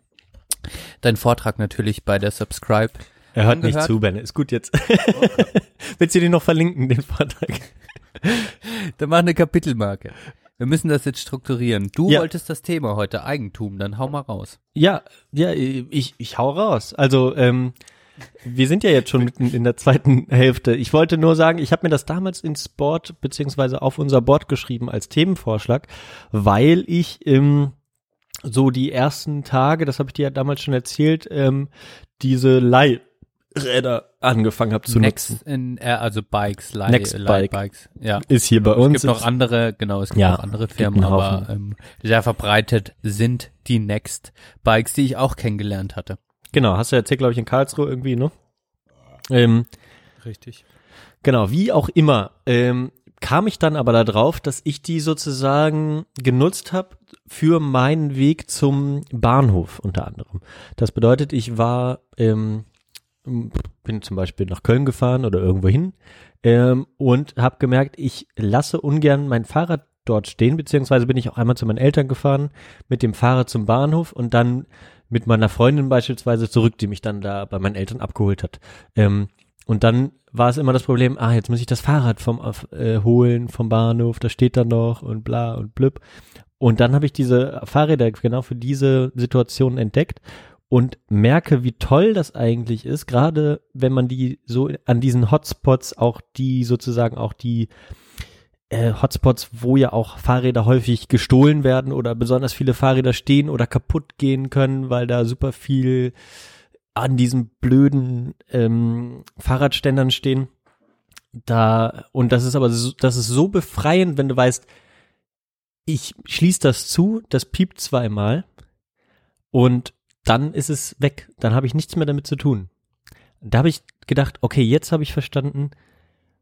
dein Vortrag natürlich bei der Subscribe. Er hört nicht angehört. zu, Benne. Ist gut jetzt. Willst du den noch verlinken, den Vortrag? Da mach eine Kapitelmarke. Wir müssen das jetzt strukturieren. Du Ja. wolltest das Thema heute Eigentum, dann hau mal raus. Ja, ja, ich, ich hau raus. Also, ähm, wir sind ja jetzt schon mitten in der zweiten Hälfte. Ich wollte nur sagen, ich habe mir das damals ins Board beziehungsweise auf unser Board geschrieben als Themenvorschlag, weil ich ähm, so die ersten Tage, das habe ich dir ja damals schon erzählt, ähm, diese Leihräder angefangen habe zu Next nutzen. in, äh, also Bikes, Leih, Next Bike. Leihbikes. Ja. Ist hier bei Es uns. gibt noch andere, genau, es gibt Ja, noch andere Firmen, aber ähm, sehr verbreitet sind die Next Bikes, die ich auch kennengelernt hatte. Genau, hast du erzählt, glaube ich, in Karlsruhe irgendwie, ne? Ähm, Richtig. Genau, wie auch immer, ähm, kam ich dann aber darauf, dass ich die sozusagen genutzt habe für meinen Weg zum Bahnhof unter anderem. Das bedeutet, ich war, ähm, bin zum Beispiel nach Köln gefahren oder irgendwo hin ähm, und habe gemerkt, ich lasse ungern mein Fahrrad dort stehen, beziehungsweise bin ich auch einmal zu meinen Eltern gefahren mit dem Fahrrad zum Bahnhof und dann mit meiner Freundin beispielsweise zurück, die mich dann da bei meinen Eltern abgeholt hat. Ähm, und dann war es immer das Problem, ah, jetzt muss ich das Fahrrad vom äh, holen vom Bahnhof, das steht da noch und bla und blüpp. Und dann habe ich diese Fahrräder genau für diese Situation entdeckt und merke, wie toll das eigentlich ist, gerade wenn man die so an diesen Hotspots auch die sozusagen auch die äh, Hotspots, wo ja auch Fahrräder häufig gestohlen werden oder besonders viele Fahrräder stehen oder kaputt gehen können, weil da super viel an diesen blöden ähm, Fahrradständern stehen. Da und das ist aber so, das ist so befreiend, wenn du weißt, ich schließe das zu, das piept zweimal und dann ist es weg. Dann habe ich nichts mehr damit zu tun. Da habe ich gedacht, okay, jetzt habe ich verstanden,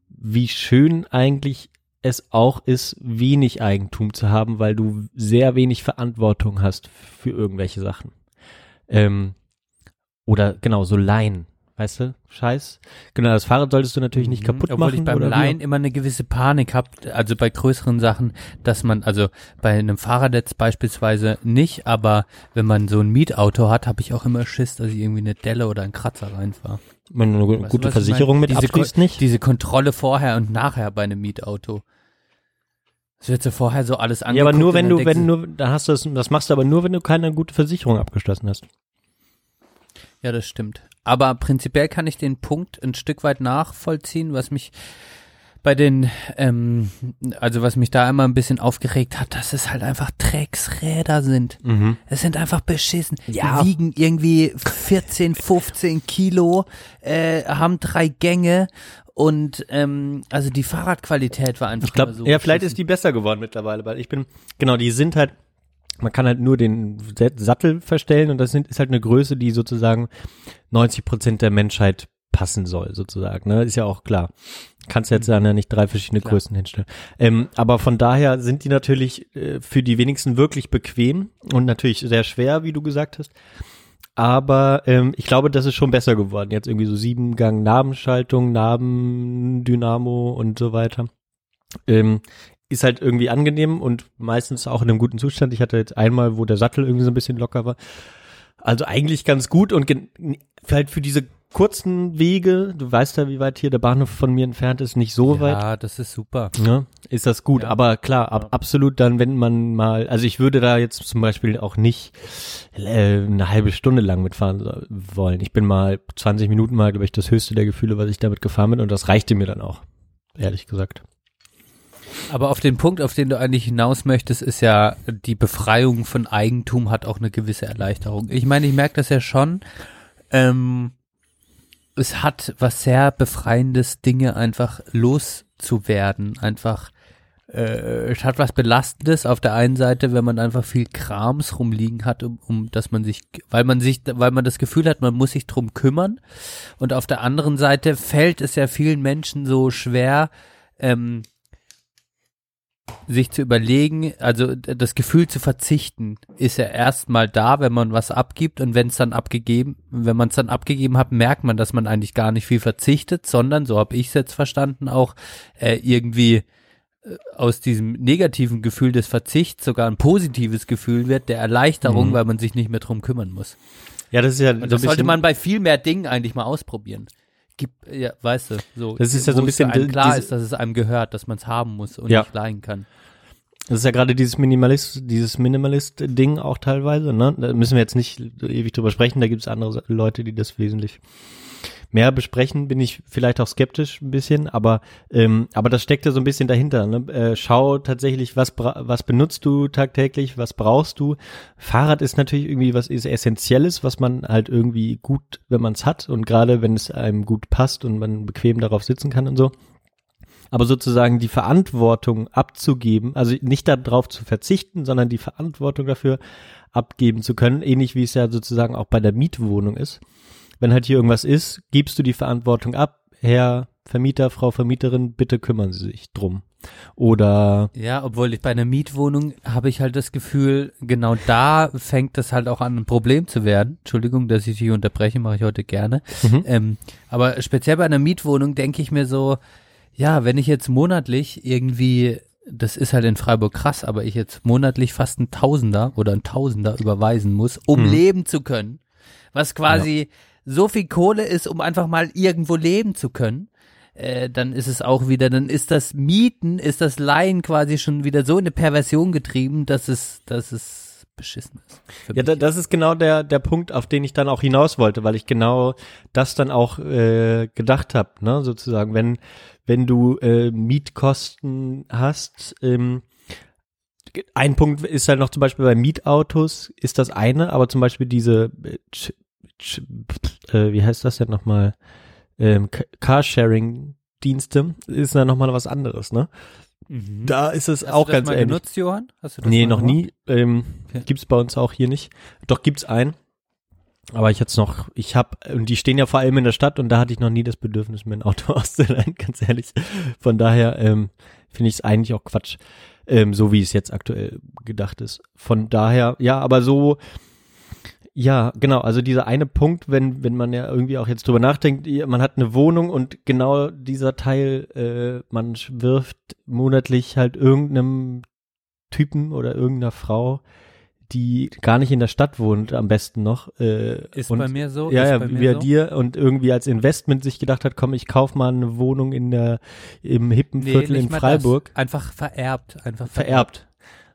wie schön eigentlich es auch ist, wenig Eigentum zu haben, weil du sehr wenig Verantwortung hast für irgendwelche Sachen. Ähm, oder genau, so Leihen. Weißt du, Scheiß. Genau, das Fahrrad solltest du natürlich nicht kaputt Mhm. Obwohl machen. ich beim oder auch- immer eine gewisse Panik habe, also bei größeren Sachen, dass man, also bei einem Fahrrad jetzt beispielsweise nicht, aber wenn man so ein Mietauto hat, habe ich auch immer Schiss, dass ich irgendwie eine Delle oder einen Kratzer reinfahre. Wenn du eine Weißt du, gute ich Versicherung mit Diese abschließt, nicht? Diese Kontrolle vorher und nachher bei einem Mietauto. Es wird so vorher so alles Ja, angeguckt. aber nur wenn du, wenn nur, dann hast du das, das machst du aber nur, wenn du keine gute Versicherung abgeschlossen hast. Ja, das stimmt. Aber prinzipiell kann ich den Punkt ein Stück weit nachvollziehen, was mich bei den, ähm, also was mich da immer ein bisschen aufgeregt hat, dass es halt einfach Drecksräder sind. Es sind einfach beschissen. Ja. Die wiegen irgendwie 14, 15 Kilo, äh, haben drei Gänge und ähm, also die Fahrradqualität war einfach Ich immer so ja, vielleicht ist die besser geworden mittlerweile, weil ich bin, genau, die sind halt, man kann halt nur den Sattel verstellen und das sind, ist halt eine Größe, die sozusagen 90 Prozent der Menschheit passen soll, sozusagen, ne, ist ja auch klar. Kannst jetzt dann ja nicht drei verschiedene Klar. Größen hinstellen. Ähm, aber von daher sind die natürlich äh, für die wenigsten wirklich bequem und natürlich sehr schwer, wie du gesagt hast. Aber ähm, ich glaube, das ist schon besser geworden. Jetzt irgendwie so Siebengang Nabenschaltung, Nabendynamo und so weiter. Ähm, ist halt irgendwie angenehm und meistens auch in einem guten Zustand. Ich hatte jetzt einmal, wo der Sattel irgendwie so ein bisschen locker war. Also eigentlich ganz gut und halt für diese kurzen Wege, du weißt ja, wie weit hier der Bahnhof von mir entfernt ist, nicht so weit. Ja, das ist super. Ne? Ist das gut, Ja. aber klar, ab, absolut dann, wenn man mal, also ich würde da jetzt zum Beispiel auch nicht äh, eine halbe Stunde lang mitfahren wollen. Ich bin mal 20 Minuten mal, glaube ich, das höchste der Gefühle, was ich damit gefahren bin und das reichte mir dann auch, ehrlich gesagt. Aber auf den Punkt, auf den du eigentlich hinaus möchtest, ist ja, die Befreiung von Eigentum hat auch eine gewisse Erleichterung. Ich meine, ich merke das ja schon. Ähm, es hat was sehr Befreiendes, Dinge einfach loszuwerden. Einfach, äh, es hat was Belastendes auf der einen Seite, wenn man einfach viel Krams rumliegen hat, um, um dass man sich, weil man sich, weil man das Gefühl hat, man muss sich drum kümmern. Und auf der anderen Seite fällt es ja vielen Menschen so schwer, ähm, sich zu überlegen, also das Gefühl zu verzichten, ist ja erstmal da, wenn man was abgibt und wenn es dann abgegeben, wenn man es dann abgegeben hat, merkt man, dass man eigentlich gar nicht viel verzichtet, sondern, so habe ich es jetzt verstanden, auch äh, irgendwie äh, aus diesem negativen Gefühl des Verzichts sogar ein positives Gefühl wird, der Erleichterung, Mhm. weil man sich nicht mehr drum kümmern muss. Ja, das ist ja Und das sollte man bei viel mehr Dingen eigentlich mal ausprobieren. Gibt, ja, weißt du, so. Das ist ja so ein bisschen einem klar ist, dass es einem gehört, dass man es haben muss und Ja. nicht leihen kann. Das ist ja gerade dieses Minimalist, dieses Minimalist-Ding auch teilweise, ne? Da müssen wir jetzt nicht ewig drüber sprechen, da gibt es andere Leute, die das wesentlich mehr besprechen, bin ich vielleicht auch skeptisch ein bisschen, aber ähm, aber das steckt ja so ein bisschen dahinter. Ne? Äh, schau tatsächlich, was was benutzt du tagtäglich, was brauchst du. Fahrrad ist natürlich irgendwie was ist essentielles, was man halt irgendwie gut, wenn man es hat und gerade wenn es einem gut passt und man bequem darauf sitzen kann und so. Aber sozusagen die Verantwortung abzugeben, also nicht darauf zu verzichten, sondern die Verantwortung dafür abgeben zu können, ähnlich wie es ja sozusagen auch bei der Mietwohnung ist. Wenn halt hier irgendwas ist, gibst du die Verantwortung ab, Herr Vermieter, Frau Vermieterin, bitte kümmern Sie sich drum. Oder Ja, obwohl ich bei einer Mietwohnung habe ich halt das Gefühl, genau da fängt das halt auch an, ein Problem zu werden. Entschuldigung, dass ich dich unterbreche, mache ich heute gerne. Mhm. Ähm, aber speziell bei einer Mietwohnung denke ich mir so, ja, wenn ich jetzt monatlich irgendwie, das ist halt in Freiburg krass, aber ich jetzt monatlich fast ein Tausender oder ein Tausender überweisen muss, um Mhm. leben zu können, was quasi so viel Kohle ist, um einfach mal irgendwo leben zu können äh, dann ist es auch wieder, dann ist das Mieten, ist das Leihen quasi schon wieder so in eine Perversion getrieben, dass es, dass es beschissen ist. Ja, da, das ist genau der, der Punkt, auf den ich dann auch hinaus wollte, weil ich genau das dann auch äh, gedacht habe, ne, sozusagen, wenn, wenn du äh, Mietkosten hast, ähm, ein Punkt ist halt noch zum Beispiel bei Mietautos ist das eine, aber zum Beispiel diese, äh, wie heißt das denn nochmal, ähm, Ca- Carsharing-Dienste ist dann nochmal was anderes, ne? Mhm. Da ist es Hast auch du das ganz mal ähnlich. genutzt, Johann? Hast du das Nee, noch gemacht? nie. Ähm, Okay. Gibt's bei uns auch hier nicht. Doch gibt's einen. Aber ich jetzt noch, ich habe, und die stehen ja vor allem in der Stadt und da hatte ich noch nie das Bedürfnis, mir ein Auto auszuleihen, ganz ehrlich. Von daher ähm, finde ich es eigentlich auch Quatsch, ähm, so wie es jetzt aktuell gedacht ist. Von daher, ja, aber so, ja, genau, also dieser eine Punkt, wenn, wenn man ja irgendwie auch jetzt drüber nachdenkt, man hat eine Wohnung und genau dieser Teil, äh, man wirft monatlich halt irgendeinem Typen oder irgendeiner Frau, die gar nicht in der Stadt wohnt, am besten noch. Äh, Ist und, bei mir so. Ja, ja, bei wie er so. dir und irgendwie als Investment sich gedacht hat, komm, ich kauf mal eine Wohnung in der, im hippen Nee, Viertel in Freiburg. Einfach vererbt. Einfach Vererbt.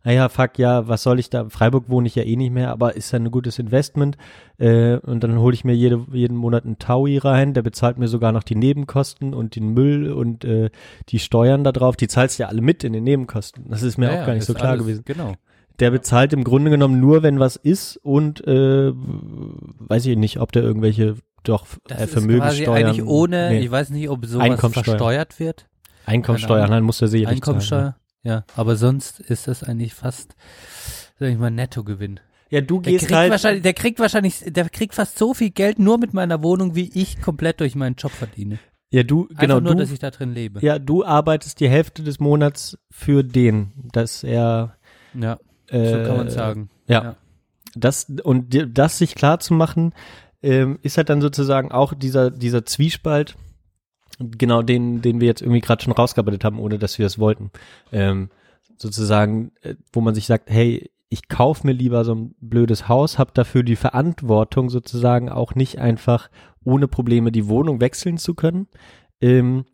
Naja, fuck, ja, was soll ich da? In Freiburg wohne ich ja eh nicht mehr, aber ist ja ein gutes Investment. Äh, und dann hole ich mir jede, jeden Monat einen Taui rein, der bezahlt mir sogar noch die Nebenkosten und den Müll und äh, die Steuern da drauf. Die zahlst du ja alle mit in den Nebenkosten. Das ist mir Ja, auch gar nicht so klar alles- gewesen. Genau. Der bezahlt im Grunde genommen nur, wenn was ist und äh, weiß ich nicht, ob der irgendwelche doch Das äh, ist quasi Vermögenssteuern. eigentlich ohne, nee, ich weiß nicht, ob sowas versteuert wird. Einkommensteuer, nein, muss der sicherlich Einkommensteuer. Ja, aber sonst ist das eigentlich fast, sag ich mal, Nettogewinn. Ja, du Der gehst kriegt, halt. wahrscheinlich, der kriegt wahrscheinlich, der kriegt fast so viel Geld nur mit meiner Wohnung, wie ich komplett durch meinen Job verdiene. Ja, du, Einfach genau, nur, du, dass ich da drin lebe. ja, du arbeitest die Hälfte des Monats für den, dass er Ja, äh, so kann man sagen. ja. das und das sich klar zu machen, ähm, ist halt dann sozusagen auch dieser dieser Zwiespalt, genau den den wir jetzt irgendwie gerade schon rausgearbeitet haben, ohne dass wir es wollten. Ähm, sozusagen, äh, wo man sich sagt, hey, ich kauf mir lieber so ein blödes Haus, habe dafür die Verantwortung sozusagen auch nicht einfach ohne Probleme die Wohnung wechseln zu können. Ähm,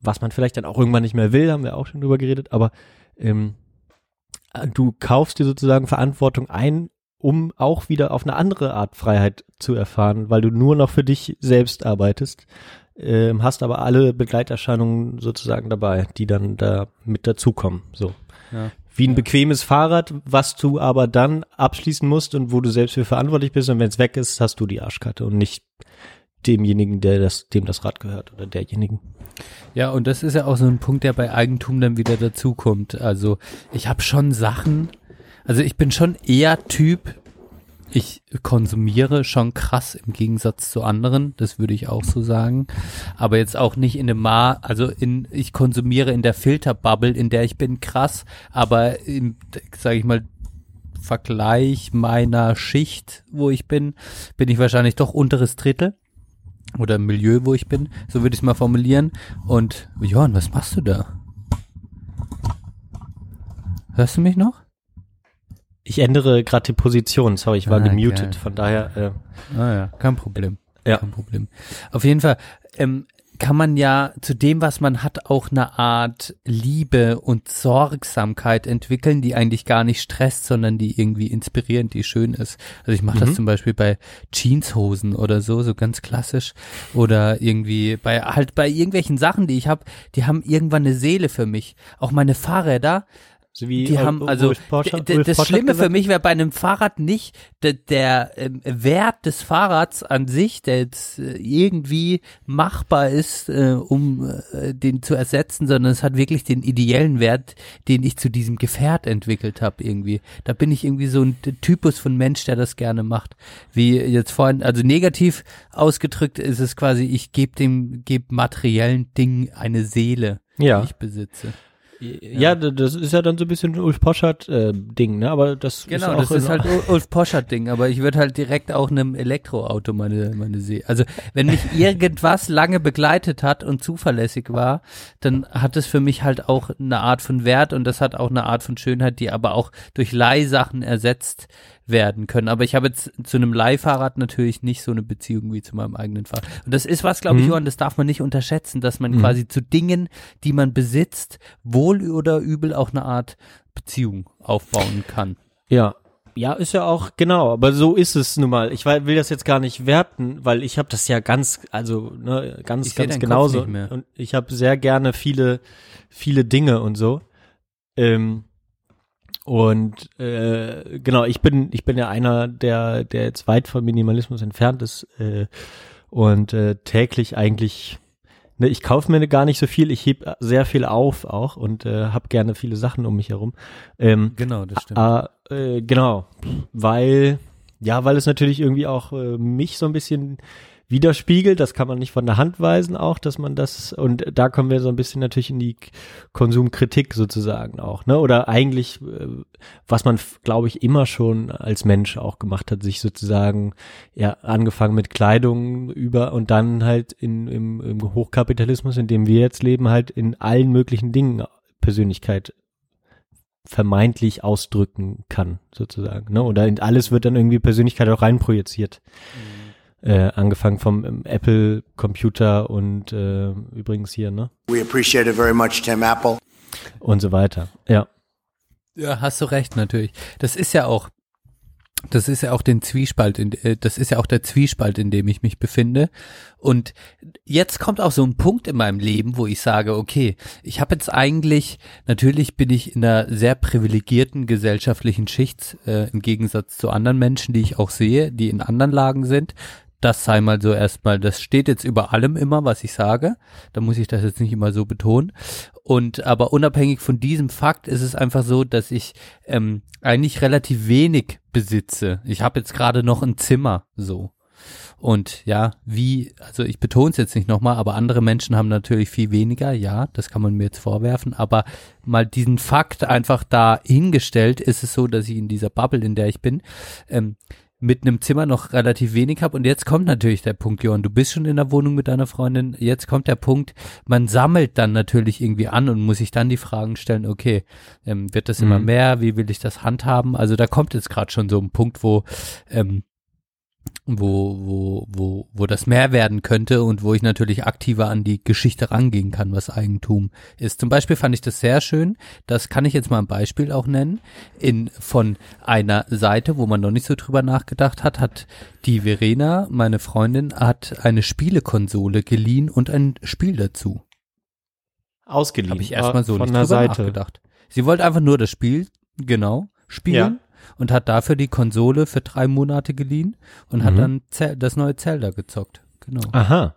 was man vielleicht dann auch irgendwann nicht mehr will, haben wir auch schon drüber geredet, aber ähm, du kaufst dir sozusagen Verantwortung ein, um auch wieder auf eine andere Art Freiheit zu erfahren, weil du nur noch für dich selbst arbeitest, ähm, hast aber alle Begleiterscheinungen sozusagen dabei, die dann da mit dazukommen. So. Ja. Wie ein bequemes Fahrrad, was du aber dann abschließen musst und wo du selbst für verantwortlich bist und wenn es weg ist, hast du die Arschkarte und nicht demjenigen, der das, dem das Rad gehört oder derjenigen. Ja, und das ist ja auch so ein Punkt, der bei Eigentum dann wieder dazukommt. Also ich habe schon Sachen, also ich bin schon eher Typ, ich konsumiere schon krass im Gegensatz zu anderen, das würde ich auch so sagen. Aber jetzt auch nicht in dem Ma, also in, ich konsumiere in der Filterbubble, in der ich bin, krass, aber im, sage ich mal, Vergleich meiner Schicht, wo ich bin, bin ich wahrscheinlich doch unteres Drittel oder im Milieu, wo ich bin, so würde ich es mal formulieren. Und Johann, was machst du da? Hörst du mich noch? Ich ändere gerade die Position, sorry, ich war Ah, gemutet, geil. von daher, äh, Ah ja, kein Problem. Ja. Kein Problem. Auf jeden Fall ähm, kann man ja zu dem, was man hat, auch eine Art Liebe und Sorgsamkeit entwickeln, die eigentlich gar nicht stresst, sondern die irgendwie inspirierend, die schön ist. Also ich mache das Mhm. zum Beispiel bei Jeanshosen oder so, so ganz klassisch. Oder irgendwie bei halt bei irgendwelchen Sachen, die ich habe, die haben irgendwann eine Seele für mich. Auch meine Fahrräder, so wie die haben also Porsche- das Schlimme für mich wäre bei einem Fahrrad nicht der, der ähm, Wert des Fahrrads an sich, der jetzt äh, irgendwie machbar ist, äh, um äh, den zu ersetzen, sondern es hat wirklich den ideellen Wert, den ich zu diesem Gefährt entwickelt habe irgendwie. Da bin ich irgendwie so ein Typus von Mensch, der das gerne macht. Wie jetzt vorhin, also negativ ausgedrückt ist es quasi, ich gebe dem gebe materiellen Dingen eine Seele, Ja. die ich besitze. Ja, d- das ist ja dann so ein bisschen Ulf Poschert äh, Ding, ne? Aber das Genau, ist auch das ist halt Ul- Ulf Poschert Ding, aber ich würde halt direkt auch einem Elektroauto meine meine See. Also wenn mich irgendwas lange begleitet hat und zuverlässig war, dann hat es für mich halt auch eine Art von Wert und das hat auch eine Art von Schönheit, die aber auch durch Leihsachen ersetzt werden können. Aber ich habe jetzt zu einem Leihfahrrad natürlich nicht so eine Beziehung wie zu meinem eigenen Fahrrad. Und das ist was, glaube ich, Mhm. Johann, das darf man nicht unterschätzen, dass man Mhm. quasi zu Dingen, die man besitzt, wohl oder übel auch eine Art Beziehung aufbauen kann. Ja. Ja, ist ja auch, genau, aber so ist es nun mal. Ich will das jetzt gar nicht werten, weil ich habe das ja ganz, also ne, ganz, Ich ganz genauso. nicht mehr. Und ich habe sehr gerne viele, viele Dinge und so. Ähm, und äh, genau, ich bin, ich bin ja einer, der, der jetzt weit vom Minimalismus entfernt ist äh, und äh, täglich eigentlich Ne, ich kaufe mir gar nicht so viel, ich heb sehr viel auf auch und äh, habe gerne viele Sachen um mich herum. Ähm, Genau, das stimmt. Ah, äh, genau, weil ja, weil es natürlich irgendwie auch äh, mich so ein bisschen widerspiegelt. Das kann man nicht von der Hand weisen auch, dass man das und da kommen wir so ein bisschen natürlich in die Konsumkritik sozusagen auch, ne? Oder eigentlich, äh, was man, glaube ich, immer schon als Mensch auch gemacht hat, sich sozusagen ja angefangen mit Kleidung über und dann halt in im, im Hochkapitalismus, in dem wir jetzt leben, halt in allen möglichen Dingen Persönlichkeit vermeintlich ausdrücken kann, sozusagen. Ne? Oder in alles wird dann irgendwie Persönlichkeit auch reinprojiziert. Äh, angefangen vom ähm, Apple-Computer und äh, übrigens hier, ne? We appreciate it very much, Tim Apple. Und so weiter. Ja. Ja, hast du recht, natürlich. Das ist ja auch, das ist ja auch den Zwiespalt, in, äh, das ist ja auch der Zwiespalt, in dem ich mich befinde. Und jetzt kommt auch so ein Punkt in meinem Leben, wo ich sage, okay, ich habe jetzt eigentlich, natürlich bin ich in einer sehr privilegierten gesellschaftlichen Schicht, äh, im Gegensatz zu anderen Menschen, die ich auch sehe, die in anderen Lagen sind. Das sei mal so erstmal, das steht jetzt über allem immer, was ich sage. Da muss ich das jetzt nicht immer so betonen. Und aber unabhängig von diesem Fakt ist es einfach so, dass ich ähm, eigentlich relativ wenig besitze. Ich habe jetzt gerade noch ein Zimmer so. Und ja, wie, also ich betone es jetzt nicht nochmal, aber andere Menschen haben natürlich viel weniger, ja, das kann man mir jetzt vorwerfen, aber mal diesen Fakt einfach da hingestellt, ist es so, dass ich in dieser Bubble, in der ich bin, ähm, mit einem Zimmer noch relativ wenig habe. Und jetzt kommt natürlich der Punkt, Johann, du bist schon in der Wohnung mit deiner Freundin. Jetzt kommt der Punkt, man sammelt dann natürlich irgendwie an und muss sich dann die Fragen stellen, okay, ähm, wird das immer Mhm. mehr? Wie will ich das handhaben? Also da kommt jetzt gerade schon so ein Punkt, wo ähm, wo, wo, wo, wo das mehr werden könnte und wo ich natürlich aktiver an die Geschichte rangehen kann, was Eigentum ist. Zum Beispiel fand ich das sehr schön, das kann ich jetzt mal ein Beispiel auch nennen, in, von einer Seite, wo man noch nicht so drüber nachgedacht hat, hat die Verena, meine Freundin, hat eine Spielekonsole geliehen und ein Spiel dazu. Ausgeliehen. Habe ich erstmal so von nicht drüber Seite. nachgedacht. Sie wollte einfach nur das Spiel, genau, spielen und hat dafür die Konsole für drei Monate geliehen und hat Mhm. dann Zel das neue Zelda gezockt. Genau. Aha.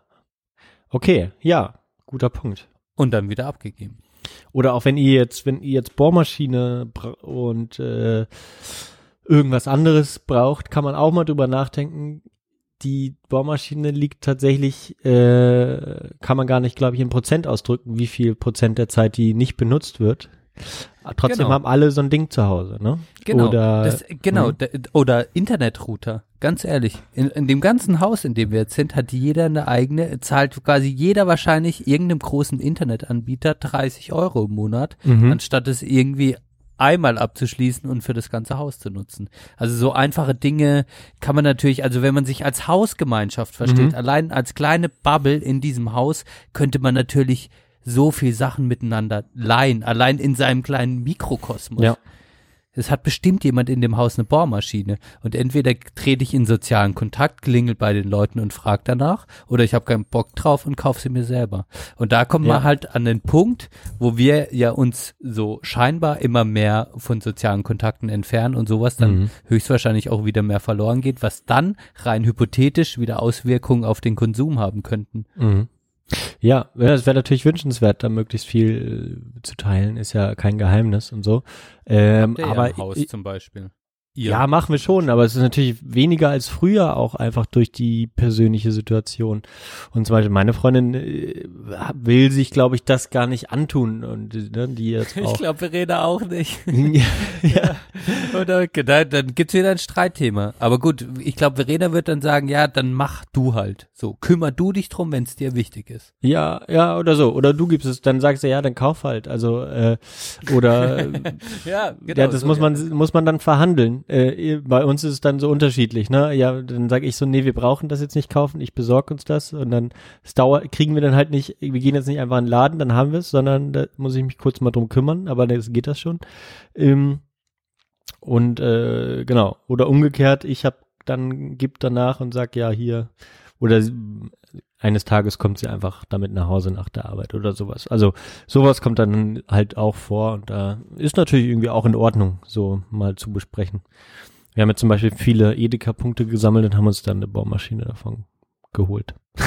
Okay, ja, guter Punkt. Und dann wieder abgegeben. Oder auch wenn ihr jetzt, wenn ihr jetzt Bohrmaschine und äh, irgendwas anderes braucht, kann man auch mal drüber nachdenken. Die Bohrmaschine liegt tatsächlich, äh, kann man gar nicht, glaube ich, in Prozent ausdrücken, wie viel Prozent der Zeit die nicht benutzt wird. Trotzdem Genau. haben alle so ein Ding zu Hause, ne? Genau. Oder, das, genau. Der- Oder Internetrouter. Ganz ehrlich. In, in dem ganzen Haus, in dem wir jetzt sind, hat jeder eine eigene, zahlt quasi jeder wahrscheinlich irgendeinem großen Internetanbieter 30 Euro im Monat, Mhm. anstatt es irgendwie einmal abzuschließen und für das ganze Haus zu nutzen. Also so einfache Dinge kann man natürlich, also wenn man sich als Hausgemeinschaft versteht, Mhm. allein als kleine Bubble in diesem Haus, könnte man natürlich so viel Sachen miteinander leihen, allein in seinem kleinen Mikrokosmos. Ja. Es hat bestimmt jemand in dem Haus eine Bohrmaschine und entweder trete ich in sozialen Kontakt, klingelt bei den Leuten und frage danach oder ich habe keinen Bock drauf und kaufe sie mir selber. Und da kommt Ja. man halt an den Punkt, wo wir ja uns so scheinbar immer mehr von sozialen Kontakten entfernen und sowas dann Mhm. höchstwahrscheinlich auch wieder mehr verloren geht, was dann rein hypothetisch wieder Auswirkungen auf den Konsum haben könnten. Mhm. Ja, es wäre natürlich wünschenswert, da möglichst viel äh, zu teilen, ist ja kein Geheimnis und so. Ähm, Der ja aber im Haus i- zum Beispiel. Ihr. Ja, machen wir schon, aber es ist natürlich weniger als früher auch einfach durch die persönliche Situation. Und zum Beispiel meine Freundin äh, will sich, glaube ich, das gar nicht antun und äh, ne, die jetzt Ich auch. glaube, Verena auch nicht. ja, Oder dann, dann gibt's wieder ein Streitthema. Aber gut, ich glaube, Verena wird dann sagen, ja, dann mach du halt. So, kümmer du dich drum, wenn es dir wichtig ist. ja, ja, oder so. Oder du gibst es, dann sagst du, ja, dann kauf halt. Also, äh, oder Ja, ja, das muss man muss man dann verhandeln. Äh, bei uns ist es dann so unterschiedlich, ne? Ja, dann sage ich so, nee, wir brauchen das jetzt nicht kaufen, ich besorge uns das und dann es dauert, kriegen wir dann halt nicht, wir gehen jetzt nicht einfach in den Laden, dann haben wir es, sondern da muss ich mich kurz mal drum kümmern, aber das geht das schon. Ähm, und äh, genau, oder umgekehrt, ich habe dann gibt danach und sag ja hier oder eines Tages kommt sie einfach damit nach Hause nach der Arbeit oder sowas. Also sowas kommt dann halt auch vor und da ist natürlich irgendwie auch in Ordnung, so mal zu besprechen. Wir haben jetzt zum Beispiel viele Edeka-Punkte gesammelt und haben uns dann eine Bohrmaschine davon geholt.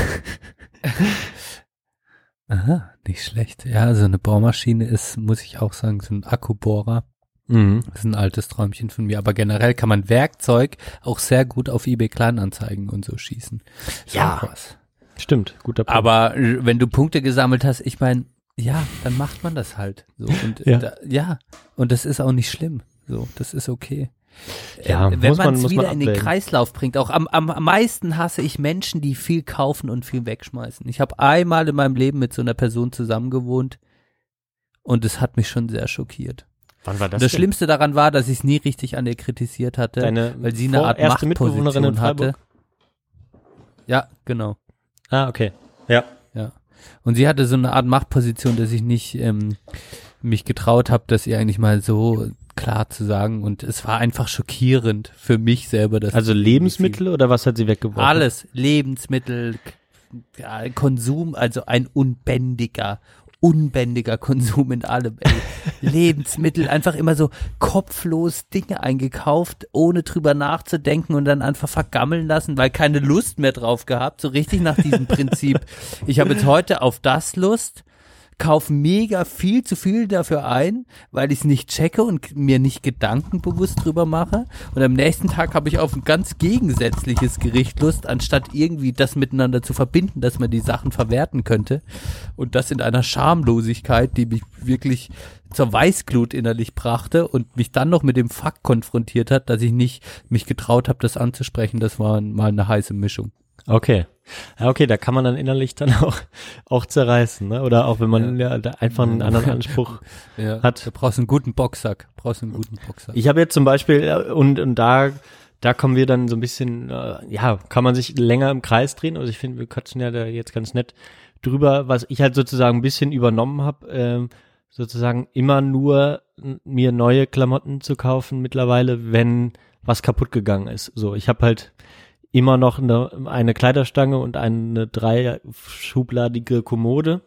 Aha, nicht schlecht. Ja, so eine Bohrmaschine ist, muss ich auch sagen, so ein Akkubohrer. Mhm. Das ist ein altes Träumchen von mir. Aber generell kann man Werkzeug auch sehr gut auf eBay Kleinanzeigen und so schießen. Ist Ja. was. Stimmt, guter Punkt. Aber wenn du Punkte gesammelt hast, ich meine, ja, dann macht man das halt. So und Ja. da, ja, und das ist auch nicht schlimm. So, das ist okay. Ja, äh, wenn muss man- es wieder man in den. Kreislauf bringt. Auch am, am, meisten hasse ich Menschen, die viel kaufen und viel wegschmeißen. Ich habe einmal in meinem Leben mit so einer Person zusammengewohnt und es hat mich schon sehr schockiert. Wann war Das, Schlimmste daran war, dass ich es nie richtig an ihr kritisiert hatte, Deine weil sie eine Art Machtposition hatte. Ja, genau. Ah, okay. Ja. Ja. Und sie hatte so eine Art Machtposition, dass ich nicht ähm, mich getraut habe, das ihr eigentlich mal so klar zu sagen. Und es war einfach schockierend für mich selber. Dass Also Lebensmittel oder was hat sie weggeworfen? Alles. Lebensmittel, Konsum, also ein unbändiger, unbändiger Konsum in allem. Ey. Lebensmittel, einfach immer so kopflos Dinge eingekauft, ohne drüber nachzudenken und dann einfach vergammeln lassen, weil keine Lust mehr drauf gehabt, so richtig nach diesem Prinzip. Ich habe jetzt heute auf das Lust, kaufe mega viel zu viel dafür ein, weil ich es nicht checke und mir nicht gedankenbewusst drüber mache. Und am nächsten Tag habe ich auf ein ganz gegensätzliches Gericht Lust, anstatt irgendwie das miteinander zu verbinden, dass man die Sachen verwerten könnte. Und das in einer Schamlosigkeit, die mich wirklich zur Weißglut innerlich brachte und mich dann noch mit dem Fakt konfrontiert hat, dass ich nicht mich getraut habe, das anzusprechen. Das war mal eine heiße Mischung. Okay. Ja, okay, da kann man dann innerlich dann auch, auch zerreißen, ne? Oder auch wenn man ja. da einfach einen anderen Anspruch Ja, hat. du brauchst einen guten Boxsack. Brauchst einen guten Boxsack. Ich habe jetzt zum Beispiel, äh, und, und da, da kommen wir dann so ein bisschen, äh, ja, kann man sich länger im Kreis drehen. Also ich finde, wir quatschen ja da jetzt ganz nett drüber, was ich halt sozusagen ein bisschen übernommen habe, ähm, sozusagen immer nur mir neue Klamotten zu kaufen mittlerweile, wenn was kaputt gegangen ist. So, ich habe halt immer noch eine, eine Kleiderstange und eine dreischubladige Kommode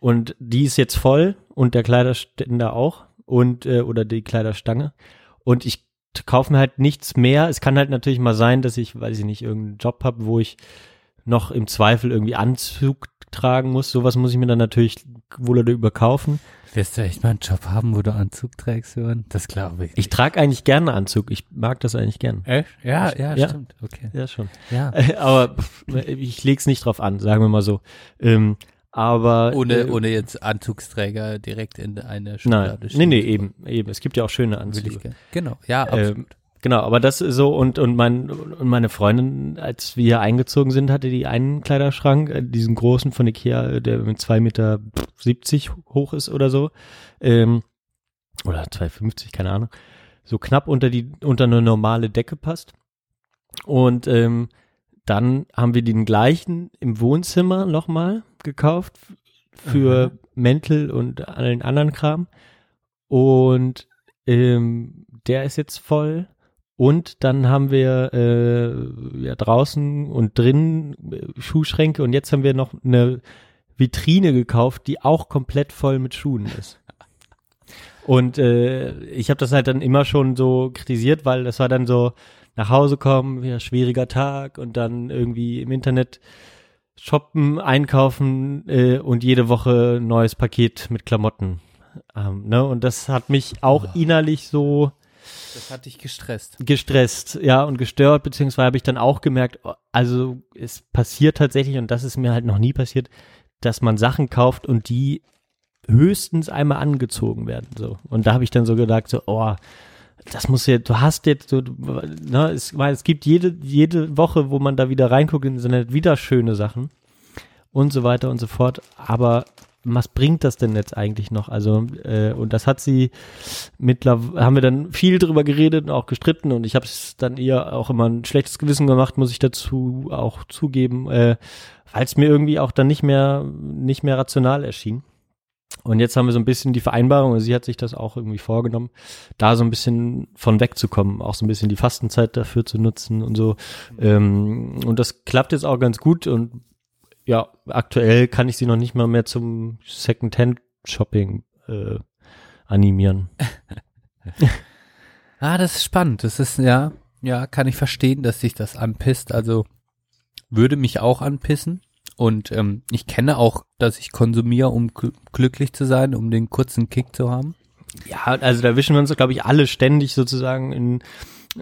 und die ist jetzt voll und der Kleiderständer auch und äh, oder die Kleiderstange und ich kaufe mir halt nichts mehr. Es kann halt natürlich mal sein, dass ich, weiß ich nicht, irgendeinen Job habe, wo ich noch im Zweifel irgendwie Anzug tragen muss. Sowas muss ich mir dann natürlich wohl oder überkaufen. Wirst du echt mal einen Job haben, wo du Anzug trägst, Johann? Das glaube ich. Ich trage eigentlich gerne Anzug. Ich mag das eigentlich gern. Echt? Ja, ja, Ja. stimmt. Okay. Ja, schon. Ja. Aber ich leg's nicht drauf an, sagen wir mal so. Ähm, aber Ohne, äh, ohne jetzt Anzugsträger direkt in eine Nein, Schublade nee, schieben nee, zu eben, eben. Es gibt ja auch schöne Anzüge. ich gerne. Genau. Ja, absolut. Ähm, genau, aber das ist so und und mein und meine Freundin, als wir hier eingezogen sind, hatte die einen Kleiderschrank, äh, diesen großen von Ikea, äh, der mit zwei Meter siebzig hoch ist oder so, ähm, oder 2,50, keine Ahnung, so knapp unter die unter eine normale Decke passt. Und ähm, dann haben wir den gleichen im Wohnzimmer nochmal gekauft für Mäntel und allen anderen Kram. Und ähm, der ist jetzt voll. Und dann haben wir äh, ja draußen und drinnen äh, Schuhschränke und jetzt haben wir noch eine Vitrine gekauft, die auch komplett voll mit Schuhen ist. Und äh, ich habe das halt dann immer schon so kritisiert, weil das war dann so nach Hause kommen, wieder schwieriger Tag und dann irgendwie im Internet shoppen, einkaufen äh, und jede Woche ein neues Paket mit Klamotten. Ähm, ne? Und das hat mich auch innerlich so das hat dich gestresst. gestresst, ja, und gestört, beziehungsweise habe ich dann auch gemerkt, oh, also es passiert tatsächlich, und das ist mir halt noch nie passiert, dass man Sachen kauft und die höchstens einmal angezogen werden, so. Und da habe ich dann so gedacht, so, oh, das muss ja, du hast jetzt so, ne, es, es gibt jede, jede Woche, wo man da wieder reinguckt, sind halt wieder schöne Sachen und so weiter und so fort, aber was bringt das denn jetzt eigentlich noch? Also, äh, und das hat sie mittlerweile, haben wir dann viel drüber geredet und auch gestritten und ich habe es dann ihr auch immer ein schlechtes Gewissen gemacht, muss ich dazu auch zugeben, äh, weil es mir irgendwie auch dann nicht mehr, nicht mehr rational erschien. Und jetzt haben wir so ein bisschen die Vereinbarung, und sie hat sich das auch irgendwie vorgenommen, da so ein bisschen von wegzukommen, auch so ein bisschen die Fastenzeit dafür zu nutzen und so. Ähm, und das klappt jetzt auch ganz gut und ja, aktuell kann ich sie noch nicht mal mehr zum Second-Hand-Shopping äh, animieren. Ah, das ist spannend. Das ist, ja, ja, kann ich verstehen, dass sich das anpisst. Also würde mich auch anpissen. Und ähm, ich kenne auch, dass ich konsumiere, um gl- glücklich zu sein, um den kurzen Kick zu haben. Ja, also da wischen wir uns, glaube ich, alle ständig sozusagen in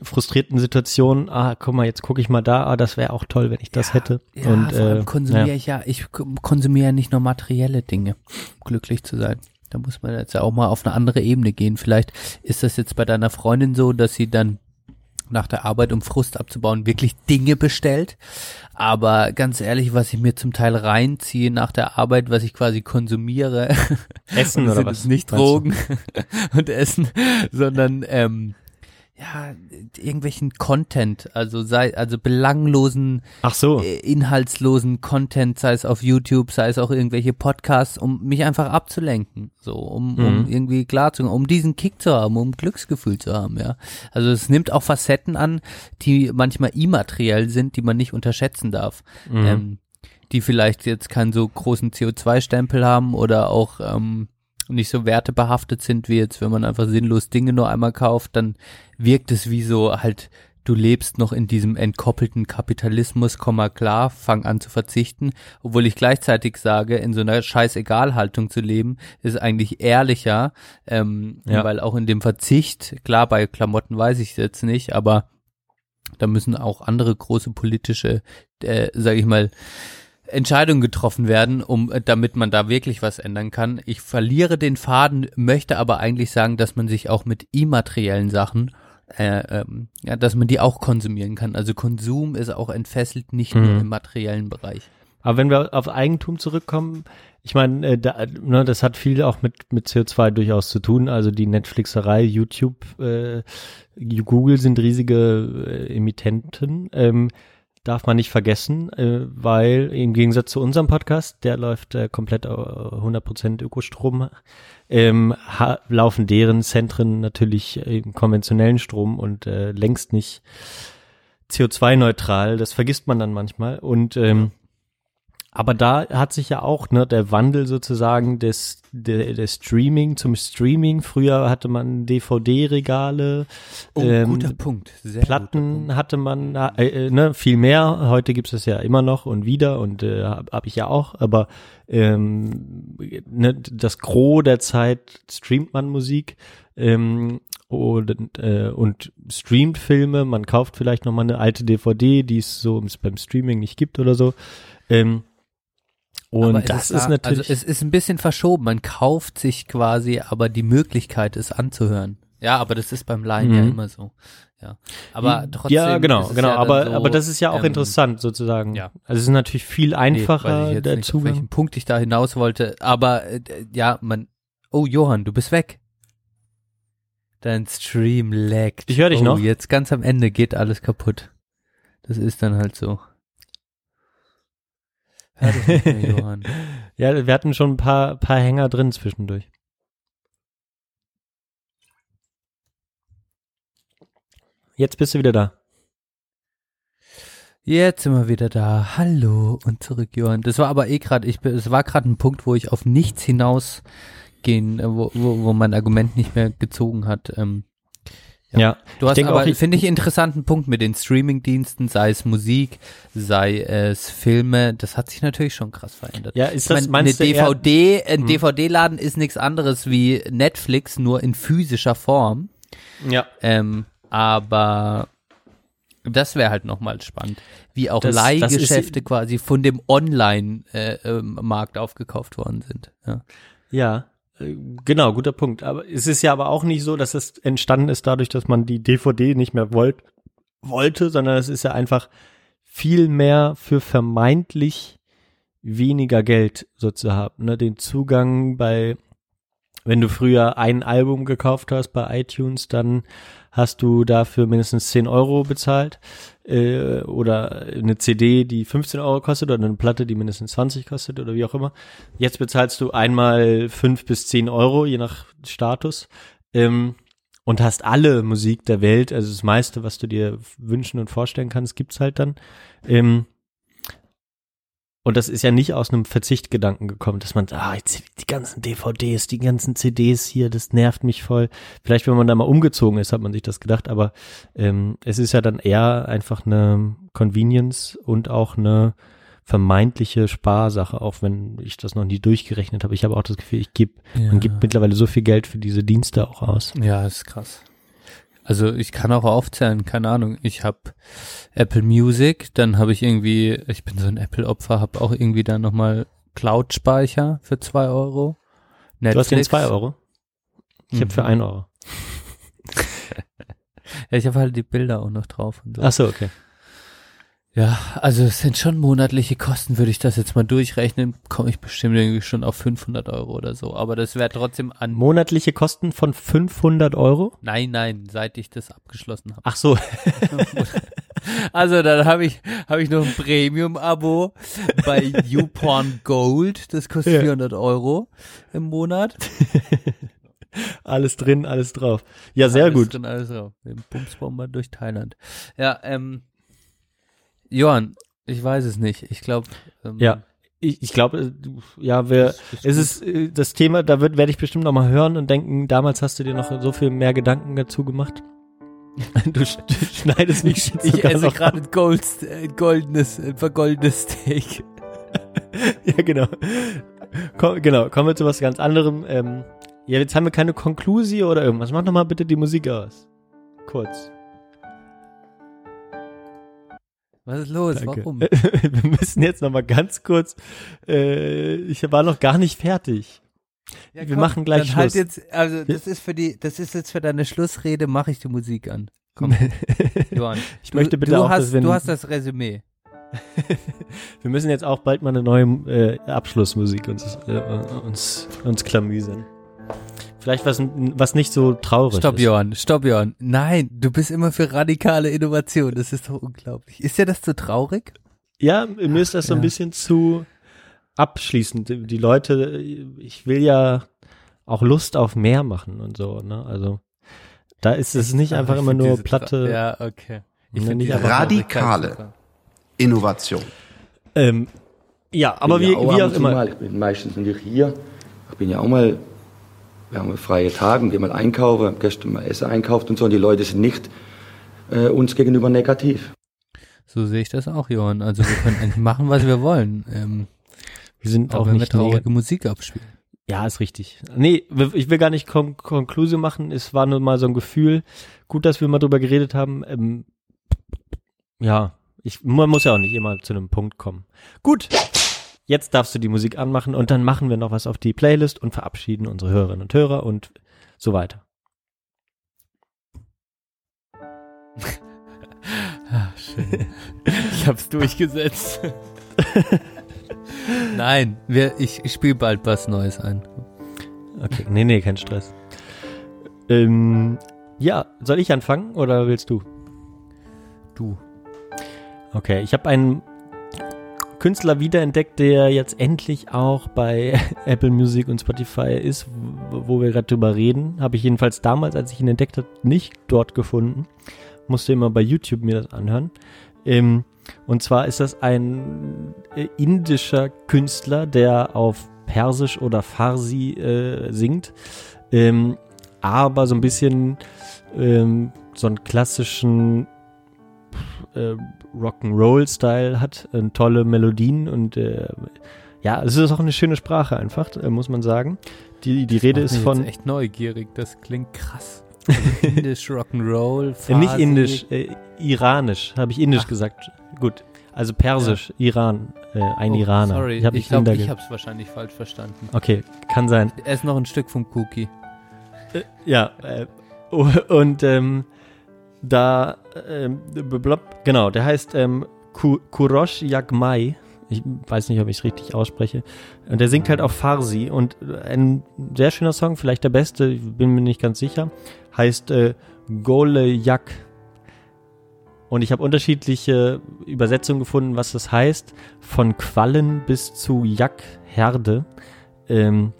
frustrierten Situationen. Ah, guck mal, jetzt gucke ich mal da. Ah, das wäre auch toll, wenn ich das hätte. Ja, und vor allem äh, konsumiere ja. ich ja, ich konsumiere ja nicht nur materielle Dinge, um glücklich zu sein. Da muss man jetzt ja auch mal auf eine andere Ebene gehen. Vielleicht ist das jetzt bei deiner Freundin so, dass sie dann nach der Arbeit, um Frust abzubauen, wirklich Dinge bestellt. Aber ganz ehrlich, was ich mir zum Teil reinziehe nach der Arbeit, was ich quasi konsumiere, Essen oder sind was? nicht? Drogen und Essen, sondern ähm, ja, irgendwelchen Content, also sei, also belanglosen, Ach so. äh, inhaltslosen Content, sei es auf YouTube, sei es auch irgendwelche Podcasts, um mich einfach abzulenken, so, um, um Mhm. irgendwie klar zu, um diesen Kick zu haben, um Glücksgefühl zu haben, ja. Also es nimmt auch Facetten an, die manchmal immateriell sind, die man nicht unterschätzen darf. Mhm. Ähm, die vielleicht jetzt keinen so großen CO2-Stempel haben oder auch ähm, nicht so wertebehaftet sind, wie jetzt, wenn man einfach sinnlos Dinge nur einmal kauft, dann wirkt es wie so halt du lebst noch in diesem entkoppelten Kapitalismus, komm mal klar, fang an zu verzichten, obwohl ich gleichzeitig sage, in so einer Scheiß-Egal-Haltung zu leben, ist eigentlich ehrlicher, ähm, Ja. weil auch in dem Verzicht, klar, bei Klamotten weiß ich es jetzt nicht, aber da müssen auch andere große politische, äh, sage ich mal, Entscheidungen getroffen werden, um äh, damit man da wirklich was ändern kann. Ich verliere den Faden, möchte aber eigentlich sagen, dass man sich auch mit immateriellen Sachen, äh, ähm, ja, dass man die auch konsumieren kann. Also Konsum ist auch entfesselt, nicht nur Mhm. im materiellen Bereich. Aber wenn wir auf Eigentum zurückkommen, ich meine, äh, da, ne, das hat viel auch mit, mit CO2 durchaus zu tun. Also die Netflixerei, YouTube, äh, Google sind riesige äh, Emittenten. Ähm, darf man nicht vergessen, äh, weil im Gegensatz zu unserem Podcast, der läuft äh, komplett äh, 100% Ökostrom, ähm, laufen deren Zentren natürlich im konventionellen Strom und äh, längst nicht CO2-neutral. Das vergisst man dann manchmal. Und ähm, aber da hat sich ja auch ne, der Wandel sozusagen des der, der Streaming zum Streaming. Früher hatte man DVD-Regale, Oh, ähm, guter Punkt. Sehr Platten hatte man äh, äh, ne, viel mehr. Heute gibt es das ja immer noch und wieder und äh, habe hab ich ja auch. Aber ähm, ne, das Gros der Zeit streamt man Musik ähm, und, äh, und streamt Filme. Man kauft vielleicht noch mal eine alte DVD, die es so beim Streaming nicht gibt oder so. Ähm, und das ist da- natürlich Also es ist ein bisschen verschoben. Man kauft sich quasi aber die Möglichkeit, es anzuhören. Ja, aber das ist beim Laien ja Mhm. immer so. Ja. Aber trotzdem. ja, genau, ist es genau. ja aber, so, aber das ist ja auch ähm, interessant sozusagen. ja. Also es ist natürlich viel Nee, einfacher jetzt der nicht, auf Zugang. welchen Punkt ich da hinaus wollte. Aber äh, ja, man. Oh, Johann, du bist weg. Dein Stream laggt. Ich hör dich oh, noch. Jetzt ganz am Ende geht alles kaputt. Das ist dann halt so. Hör dich nicht mehr, Johann. ja, wir hatten schon ein paar, paar Hänger drin zwischendurch. Jetzt bist du wieder da. Jetzt sind wir wieder da. Hallo und zurück, Johann. Das war aber eh gerade, es war gerade ein Punkt, wo ich auf nichts hinausgehen, äh, wo, wo, wo mein Argument nicht mehr gezogen hat. Ähm, Ja. Du hast aber, ich- finde ich, interessanten Punkt mit den Streamingdiensten, sei es Musik, sei es Filme. Das hat sich natürlich schon krass verändert. Ja, ist Ich das, meine, eine meinst du eher- DVD, ein Hm. DVD-Laden ist nichts anderes wie Netflix, nur in physischer Form. Ja. Ähm, aber das wäre halt nochmal spannend, wie auch Das- das Leihgeschäfte quasi von dem Online-Markt aufgekauft worden sind. Ja. Ja, äh, genau, guter Punkt. Aber es ist ja aber auch nicht so, dass es entstanden ist dadurch, dass man die DVD nicht mehr wollt, wollte, sondern es ist ja einfach viel mehr für vermeintlich weniger Geld so zu haben. Ne? Den Zugang bei, wenn du früher ein Album gekauft hast bei iTunes, dann hast du dafür mindestens 10 Euro bezahlt äh, oder eine CD, die 15 Euro kostet oder eine Platte, die mindestens 20 kostet oder wie auch immer. Jetzt bezahlst du einmal 5 bis 10 Euro, je nach Status. Ähm, und hast alle Musik der Welt, also das meiste, was du dir wünschen und vorstellen kannst, gibt's halt dann. Ähm, und das ist ja nicht aus einem Verzichtgedanken gekommen, dass man, ah, jetzt die ganzen DVDs, die ganzen CDs hier, das nervt mich voll. Vielleicht, wenn man da mal umgezogen ist, hat man sich das gedacht, aber ähm, es ist ja dann eher einfach eine Convenience und auch eine vermeintliche Sparsache, auch wenn ich das noch nie durchgerechnet habe. Ich habe auch das Gefühl, ich gebe, man gibt mittlerweile so viel Geld für diese Dienste auch aus. Ja, ist krass. Also ich kann auch aufzählen, keine Ahnung, ich habe Apple Music, dann habe ich irgendwie, ich bin so ein Apple-Opfer, habe auch irgendwie dann nochmal Cloud-Speicher für zwei Euro. Netflix. Du hast den zwei Euro. Ich habe für Mhm. ein Euro. Ja, ich habe halt die Bilder auch noch drauf. Und so. Ach so, okay. Ja, also es sind schon monatliche Kosten, würde ich das jetzt mal durchrechnen, komme ich bestimmt irgendwie schon auf 500 Euro oder so. Aber das wäre trotzdem an. Monatliche Kosten von 500 Euro? nein, nein, seit ich das abgeschlossen habe. Ach so. Also dann habe ich habe ich noch ein Premium-Abo bei YouPorn Gold. Das kostet Ja. 400 Euro im Monat. alles drin, alles drauf. Ja, sehr alles gut. Drin, alles drauf. Mit dem Bumsbomber durch Thailand. Ja, ähm, Johann, ich weiß es nicht. Ich glaube. Ähm, Ja. Ich, ich glaube, ja, wir, es ist äh, das Thema, da wird werde ich bestimmt noch mal hören und denken, damals hast du dir noch so viel mehr Gedanken dazu gemacht. Du, du schneidest mich jetzt Ich esse gerade ein Gold, äh, goldenes, ein vergoldenes Steak. Ja, genau. Komm, genau, kommen wir zu was ganz anderem. Ähm, ja, jetzt haben wir keine Konklusion oder irgendwas. Mach noch mal bitte die Musik aus. Kurz. Was ist los? Danke. Warum? wir müssen jetzt noch mal ganz kurz. Äh, ich war noch gar nicht fertig. Ja, wir komm, machen gleich halt Schluss. jetzt, also das ist für die, das ist jetzt für deine Schlussrede, mache ich die Musik an. Komm, Johann. ich Du, möchte bitte du auch, hast, dass wir, du hast das Resümee. wir müssen jetzt auch bald mal eine neue äh, Abschlussmusik uns, äh, uns, uns klamüsern. Vielleicht was, was nicht so traurig Stopp, ist. Johann, stopp, Johann. Nein, du bist immer für radikale Innovation. Das ist doch unglaublich. Ist dir das zu traurig? Ja, mir ist das so ein ja. bisschen zu abschließend. Die Leute, ich will ja auch Lust auf mehr machen und so, ne? Also da ist es nicht Ach, einfach ich immer nur platte. Tra- Ja, okay. Ich Ne, finde nicht radikale. Innovation. Ähm, ja, aber wie, ja wie auch immer. Mal. Ich bin meistens natürlich hier. Ich bin ja auch mal, wir haben freie Tage gehen mal einkaufen, gestern mal Essen einkauft und so. Und die Leute sind nicht äh, uns gegenüber negativ. So sehe ich das auch, Johann. Also wir können eigentlich machen, was wir wollen. Ähm, Wir sind auch auch wenn wir traurige. Musik abspielen. Ja, ist richtig. Nee, ich will gar nicht Kon Konklusion machen. Es war nur mal so ein Gefühl. Gut, dass wir mal drüber geredet haben. Ähm, ja, ich, man muss ja auch nicht immer zu einem Punkt kommen. Gut, jetzt darfst du die Musik anmachen und dann machen wir noch was auf die Playlist und verabschieden unsere Hörerinnen und Hörer und so weiter. Ah, schön. ich hab's durchgesetzt. Nein, wir, ich, ich spiele bald was Neues ein. Okay, nee, nee, kein Stress. Ähm, ja, soll ich anfangen oder willst du? Du. Okay, ich habe einen Künstler wiederentdeckt, der jetzt endlich auch bei Apple Music und Spotify ist, wo wir gerade drüber reden. Habe ich jedenfalls damals, als ich ihn entdeckt habe, nicht dort gefunden. Musste immer bei YouTube mir das anhören. Ähm, und zwar ist das ein äh, indischer Künstler, der auf Persisch oder Farsi äh, singt, ähm, aber so ein bisschen ähm, so einen klassischen äh, Rock'n'Roll-Style hat, äh, tolle Melodien und äh, ja, es ist auch eine schöne Sprache einfach, äh, muss man sagen. Die, die Rede ist von, Jetzt echt neugierig, das klingt krass. Also Indisch, Rock'n'Roll, äh, Farsi. nicht indisch, äh, iranisch, habe ich indisch Ach. gesagt. Gut, also persisch, Iran, äh, ein Oh, Iraner. Sorry, ich habe ich ich glaube, Inder ich hab's wahrscheinlich falsch verstanden. Okay, kann sein. Ess noch ein Stück vom Cookie. Ja, äh, oh, und ähm, da, ähm, blablab, genau, der heißt ähm, Ku- Kurosh Yagmai. Ich weiß nicht, ob ich es richtig ausspreche. Und der singt halt auf Farsi und ein sehr schöner Song, vielleicht der beste, bin mir nicht ganz sicher, heißt äh, Gole Yak. Und ich habe unterschiedliche Übersetzungen gefunden, was das heißt. Von Quallen bis zu Yak-Herde. Ähm,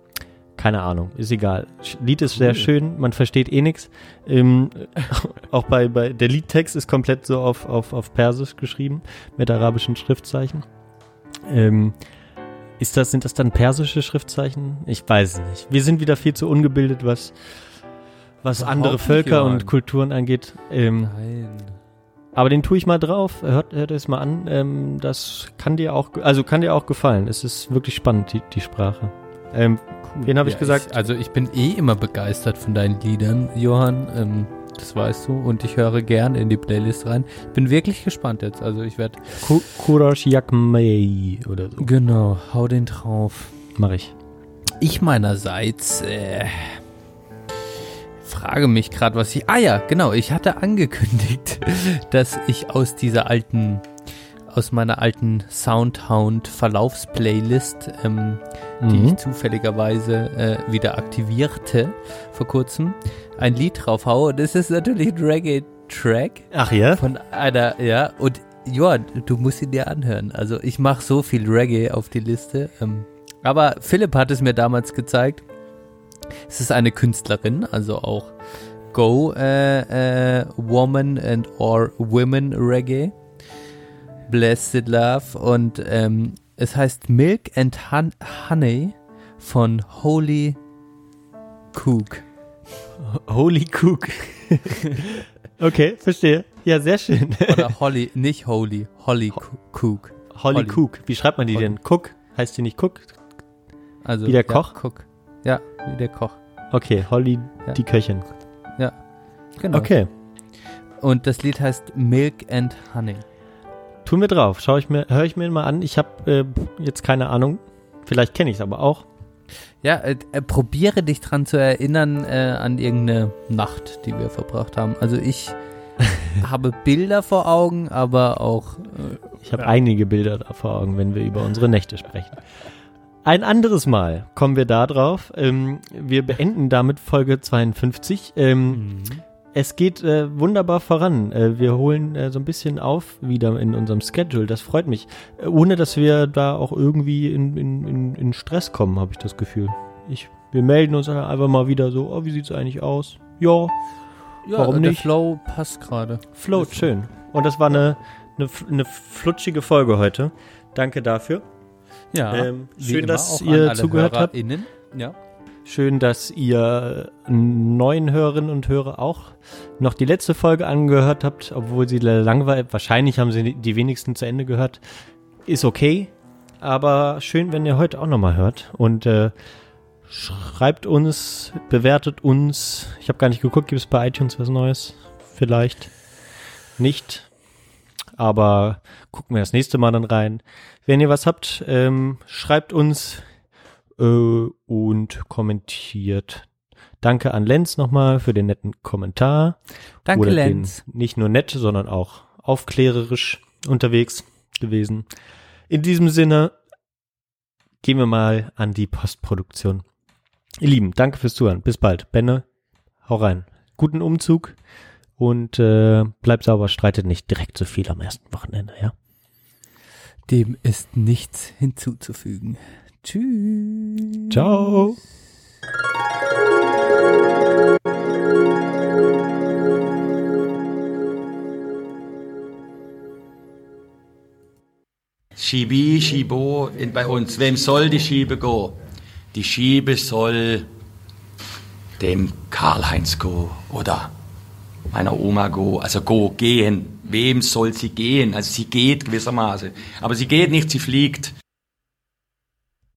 keine Ahnung, ist egal. Lied ist sehr schön, man versteht eh nix. Ähm, auch bei, bei, der Liedtext ist komplett so auf, auf, auf Persisch geschrieben, mit arabischen Schriftzeichen. Ähm, ist das, sind das dann persische Schriftzeichen? Ich weiß es nicht. Wir sind wieder viel zu ungebildet, was, was Überhaupt andere Völker und Kulturen angeht. Ähm, Nein. aber den tue ich mal drauf. Hört, hört es mal an. Ähm, das kann dir auch, also kann dir auch gefallen. Es ist wirklich spannend, die, die Sprache. Ähm, wen habe ich Ja, gesagt? also ich bin eh immer begeistert von deinen Liedern, Johann. Ähm, das weißt du. Und ich höre gern in die Playlist rein. Bin wirklich gespannt jetzt. Also ich werde. Kurash Yakmei oder so. Genau, hau den drauf. Mache ich. Ich meinerseits äh, frage mich gerade, was ich. Ah ja, genau. Ich hatte angekündigt, dass ich aus dieser alten, aus meiner alten Soundhound Verlaufsplaylist, ähm, die Mhm. ich zufälligerweise äh, wieder aktivierte vor kurzem, ein Lied drauf haue. Das ist natürlich ein Reggae-Track Ach ja? von einer, ja, und ja, du musst ihn dir anhören. Also ich mache so viel Reggae auf die Liste. Ähm, aber Philipp hat es mir damals gezeigt. Es ist eine Künstlerin, also auch Go äh, äh, Woman and or Women Reggae. Blessed Love und ähm, es heißt Milk and Hun Honey von Holy Cook. Holy Cook. Okay, verstehe. Ja, sehr schön. Oder Holly, nicht Holy, Holly Cook. Holly, Cook. Wie schreibt man die Holly. denn? Cook? Heißt die nicht Cook? Also, Wie der ja, Koch? Cook. Ja, wie der Koch. Okay, Holly, Ja. die Köchin. Ja, genau. Okay, Und das Lied heißt Milk and Honey. Tun wir drauf. Schau ich mir, höre ich mir mal an. Ich habe äh, jetzt keine Ahnung. Vielleicht kenne ich es aber auch. Ja, äh, äh, probiere dich dran zu erinnern äh, an irgendeine Nacht, die wir verbracht haben. Also ich habe Bilder vor Augen, aber auch äh, Ich habe einige Bilder da vor Augen, wenn wir über unsere Nächte sprechen. Ein anderes Mal kommen wir da drauf. Ähm, wir beenden damit Folge 52. Ähm, Es geht äh, wunderbar voran. Äh, wir holen äh, so ein bisschen auf wieder in unserem Schedule. Das freut mich. Äh, ohne dass wir da auch irgendwie in, in, in, Stress kommen, habe ich das Gefühl. Ich, wir melden uns einfach mal wieder so, oh, wie sieht's eigentlich aus? Ja, ja, Warum der nicht? Flow passt gerade. float, schön. Und das war eine, eine, eine flutschige Folge heute. Danke dafür. Ja, Ähm, schön, dass ihr zugehört habt. Ja. Schön, dass ihr neuen Hörerinnen und Hörer auch noch die letzte Folge angehört habt, obwohl sie lang war. Wahrscheinlich haben sie die wenigsten zu Ende gehört. Ist okay, aber schön, wenn ihr heute auch nochmal hört. Und äh, schreibt uns, bewertet uns. Ich habe gar nicht geguckt, gibt es bei iTunes was Neues? Vielleicht nicht. Aber gucken wir das nächste Mal dann rein. Wenn ihr was habt, ähm, schreibt uns äh, und kommentiert. Danke an Lenz nochmal für den netten Kommentar. Danke, Oder Lenz. Nicht nur nett, sondern auch aufklärerisch unterwegs gewesen. In diesem Sinne gehen wir mal an die Postproduktion. Ihr Lieben, danke fürs Zuhören. Bis bald. Benne, hau rein. Guten Umzug und äh, bleibt sauber, streitet nicht direkt so viel am ersten Wochenende, ja? Dem ist nichts hinzuzufügen. Tschüss. Ciao. Schibi, Schibo in, bei uns. Wem soll die Schiebe go? Die Schiebe soll dem Karl-Heinz go oder meiner Oma go. Also go, gehen. Wem soll sie gehen? Also sie geht gewissermaßen. Aber sie geht nicht, sie fliegt.